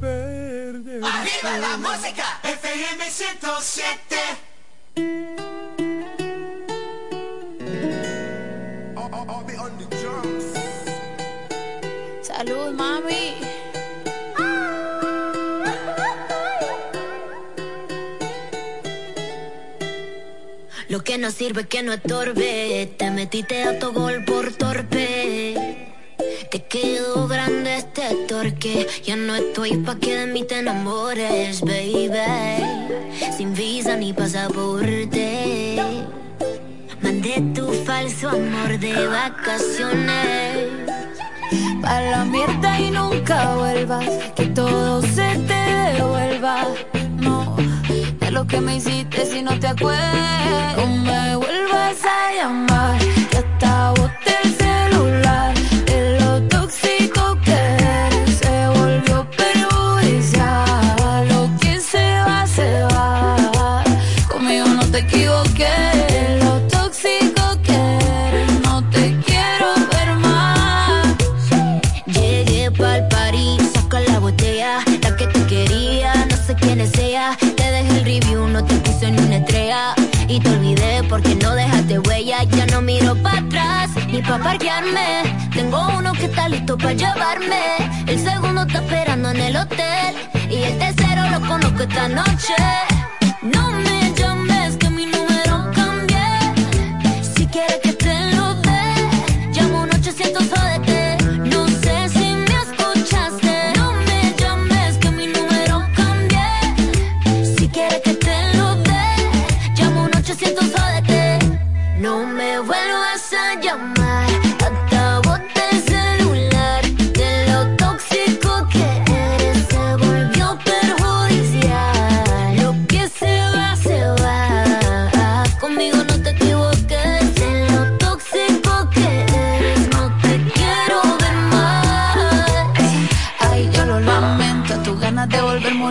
Perder. Arriba la música, FM 107. Salud, mami. Lo que no sirve es que no estorbe. Te metiste a tu gol por torpe. Te quedó grande este torque. Ya no estoy pa' que de mí te enamores, baby. Sin visa ni pasaporte. Mandé tu falso amor de vacaciones. Pa' la mierda y nunca vuelvas. Que todo se te devuelva. No, de lo que me hiciste si no te acuerdas. No me vuelvas a llamar. Ni para parquearme. Tengo uno que está listo para llevarme. El segundo está esperando en el hotel. Y el tercero lo conozco esta noche. No me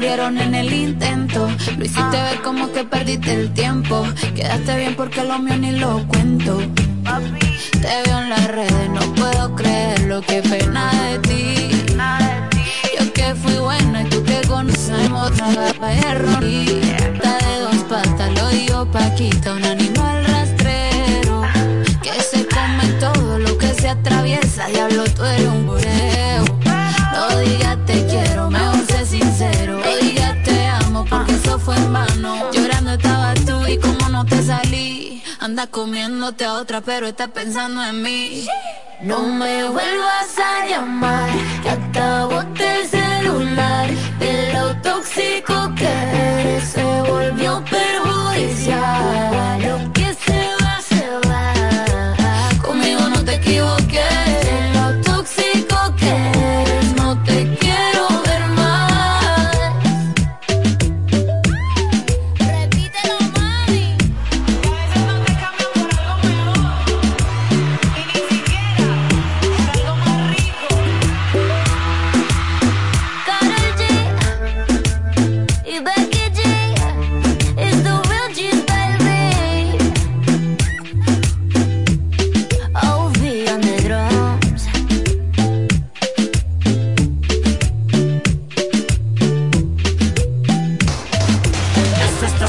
murieron en el intento. Lo hiciste ver como que perdiste el tiempo. Quedaste bien porque lo mío ni lo cuento. Te veo en las redes, no puedo creer lo que pena de ti. Yo que fui buena y tú que conocemos error. Está de dos patas, lo digo Paquita, un animal rastrero. Que se come todo lo que se atraviesa. Diablo, tú eres un bureo. Anda comiéndote a otra, pero estás pensando en mí. No me vuelvas a llamar, que boté el celular. De lo tóxico que se volvió perjudicial.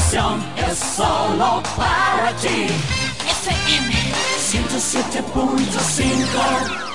Estación es solo para ti. FM 107.5.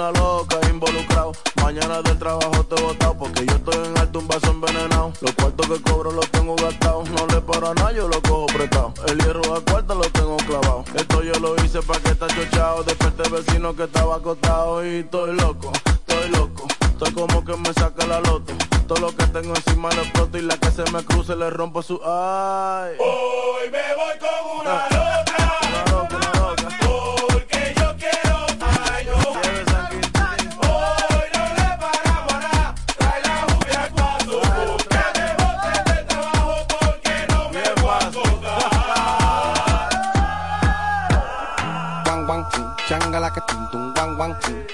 una loca involucrado. Mañana del trabajo te he botado porque yo estoy en alto un vaso envenenado. Los cuartos que cobro los tengo gastados. No le paro a nada, yo lo cojo prestado. El hierro a cuarta lo tengo clavado. Esto yo lo hice para que está chochado. Desperté vecino que estaba acostado y estoy loco, estoy loco. Estoy como que me saca la loto. Todo lo que tengo encima lo exploto y la que se me cruce le rompo su ay. Hoy me voy con una loca.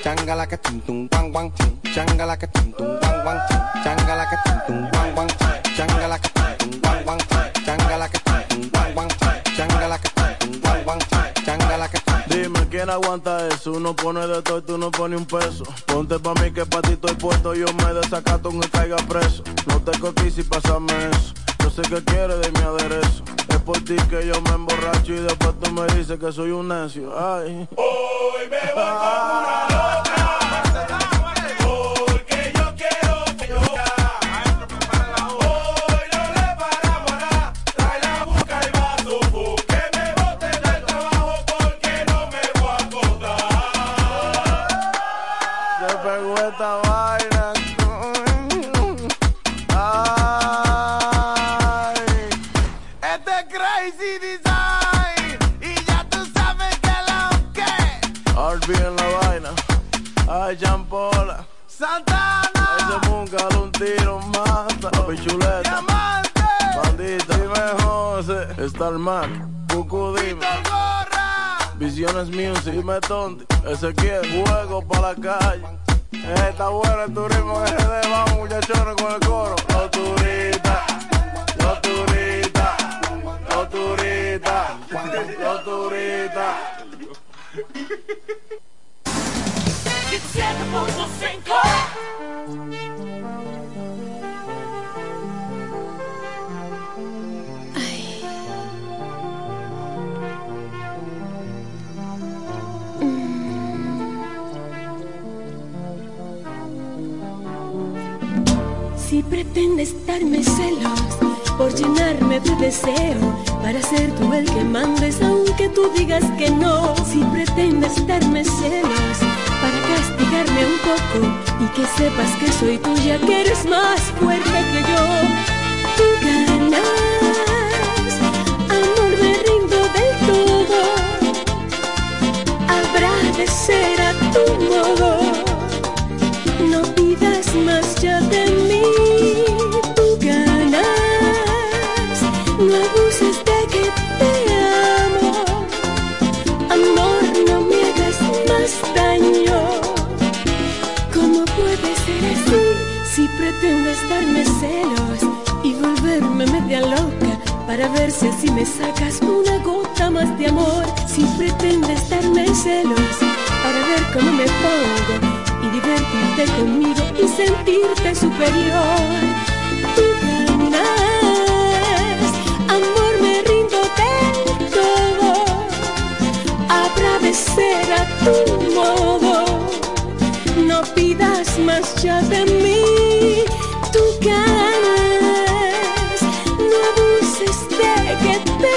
Guang, tum, tum, tum, guang, guang, tum, changala, que tum, tum, guang, guang, tum, changala, que tum, tum, guang, guang, tum, changala, que tum, tum, guang, guang, tum, changala, que tum, tum, guang, guang, tum, changala, que tum, tum, guang, guang, tum, changala, que tum, Dime quién aguanta eso, uno pone de todo y tú no pones un peso. Ponte pa' mí que pa' ti estoy puesto, yo me desacato aunque caiga preso. No te cotices y pásame eso, yo sé que quieres de mi aderezo. Es por ti que yo me emborracho y después tú me dices que soy un necio. Ay. Hoy me voy con Star Mac. Cucu. Visiones Music. Dime tonti. Ezequiel. Juego para la calle. Está bueno el turismo en RD. Vamos muchachones con el coro. Los turistas. Los turistas. Los turistas. Los turistas. 17.5 Si pretendes darme celos por llenarme de deseo, para ser tú el que mandes aunque tú digas que no. Si pretendes darme celos para castigarme un poco y que sepas que soy tuya, que eres más fuerte que yo. Tú ganas, amor me rindo del todo. Habrá de ser a tu modo. No pidas más ya de mí, No abuses de que te amo. Amor, no me más daño. ¿Cómo puede ser así si pretendes darme celos y volverme media loca para ver si así me sacas una gota más de amor? Si pretendes darme celos para ver cómo me pongo y divertirte conmigo y sentirte superior. Amor, me rindo del todo. Ser a tu modo. No pidas más ya de mí. Tú ganas, no abuses de que te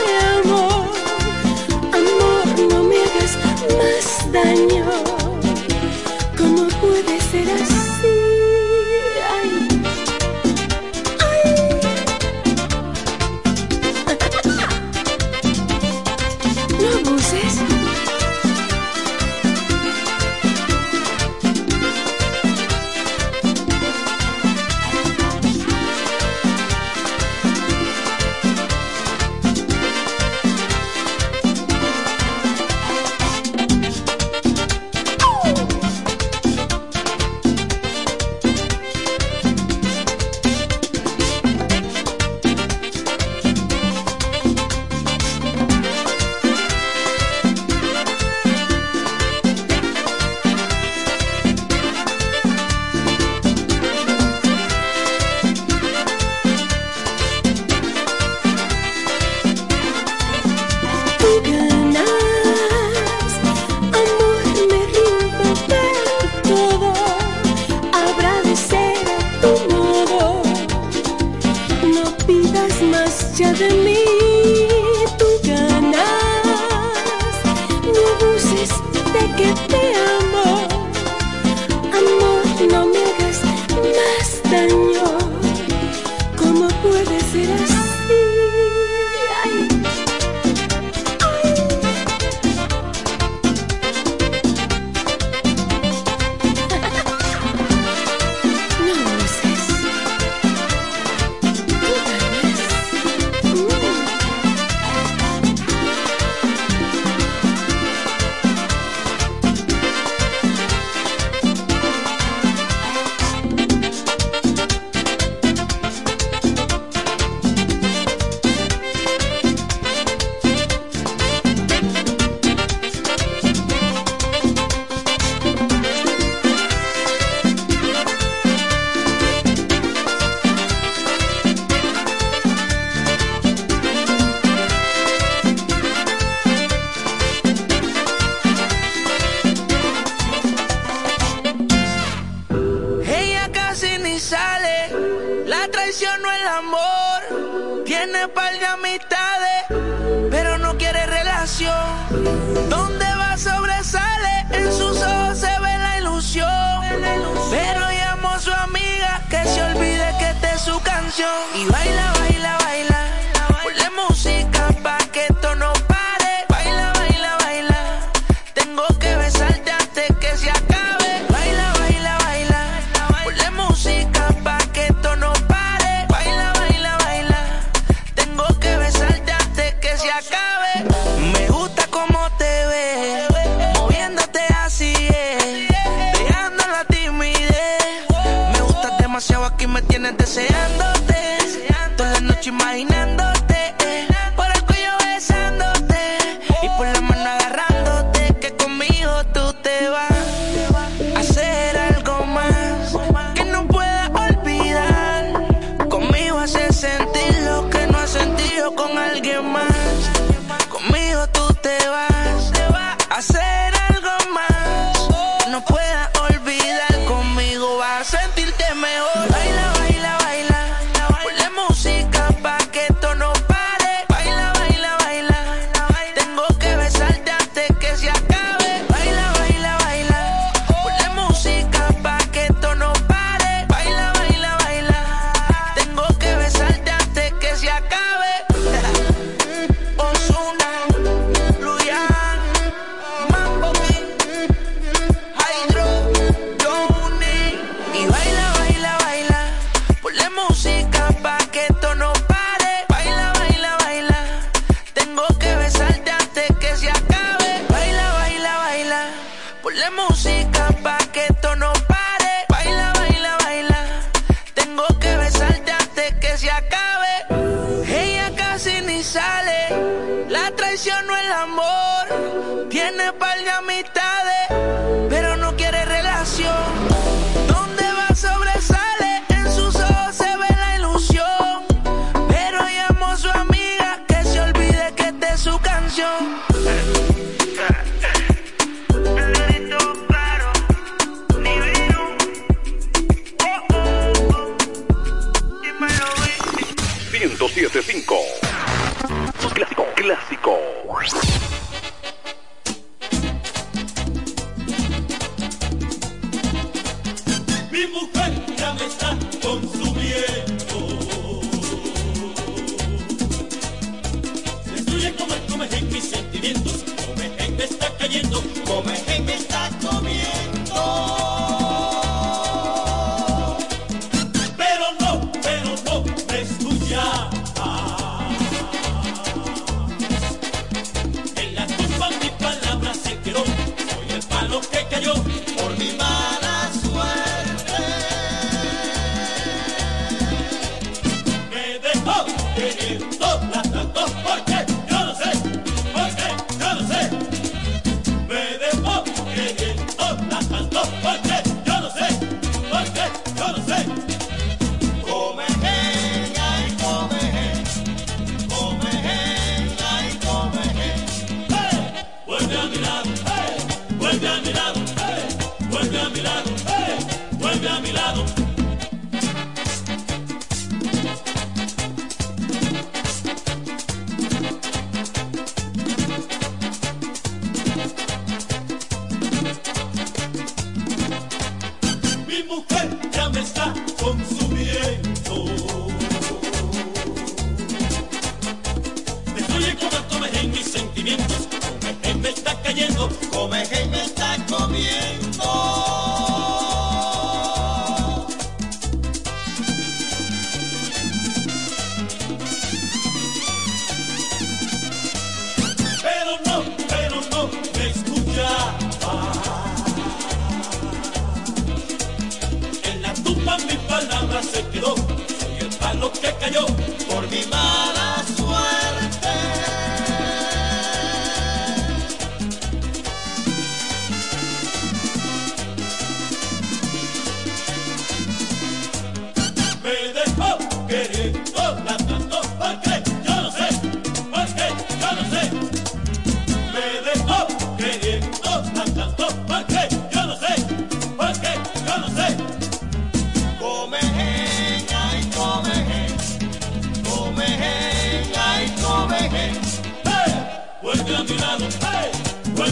demasiado aquí me tienes deseándote. deseándote. Toda la noche imaginándote.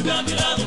vive a mi lado.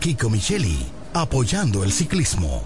Kiko Micheli, apoyando el ciclismo.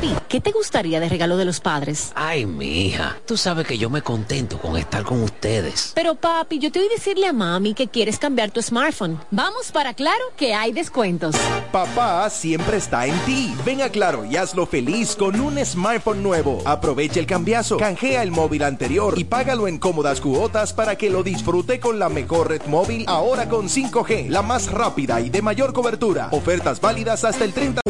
Papi, ¿qué te gustaría de regalo de los padres? Ay, mi hija, tú sabes que yo me contento con estar con ustedes. Pero papi, yo te voy a decirle a mami que quieres cambiar tu smartphone. Vamos para Claro que hay descuentos. Papá siempre está en ti. Ven a Claro y hazlo feliz con un smartphone nuevo. Aprovecha el cambiazo, canjea el móvil anterior y págalo en cómodas cuotas para que lo disfrute con la mejor red móvil ahora con 5G, la más rápida y de mayor cobertura. Ofertas válidas hasta el 30 de julio.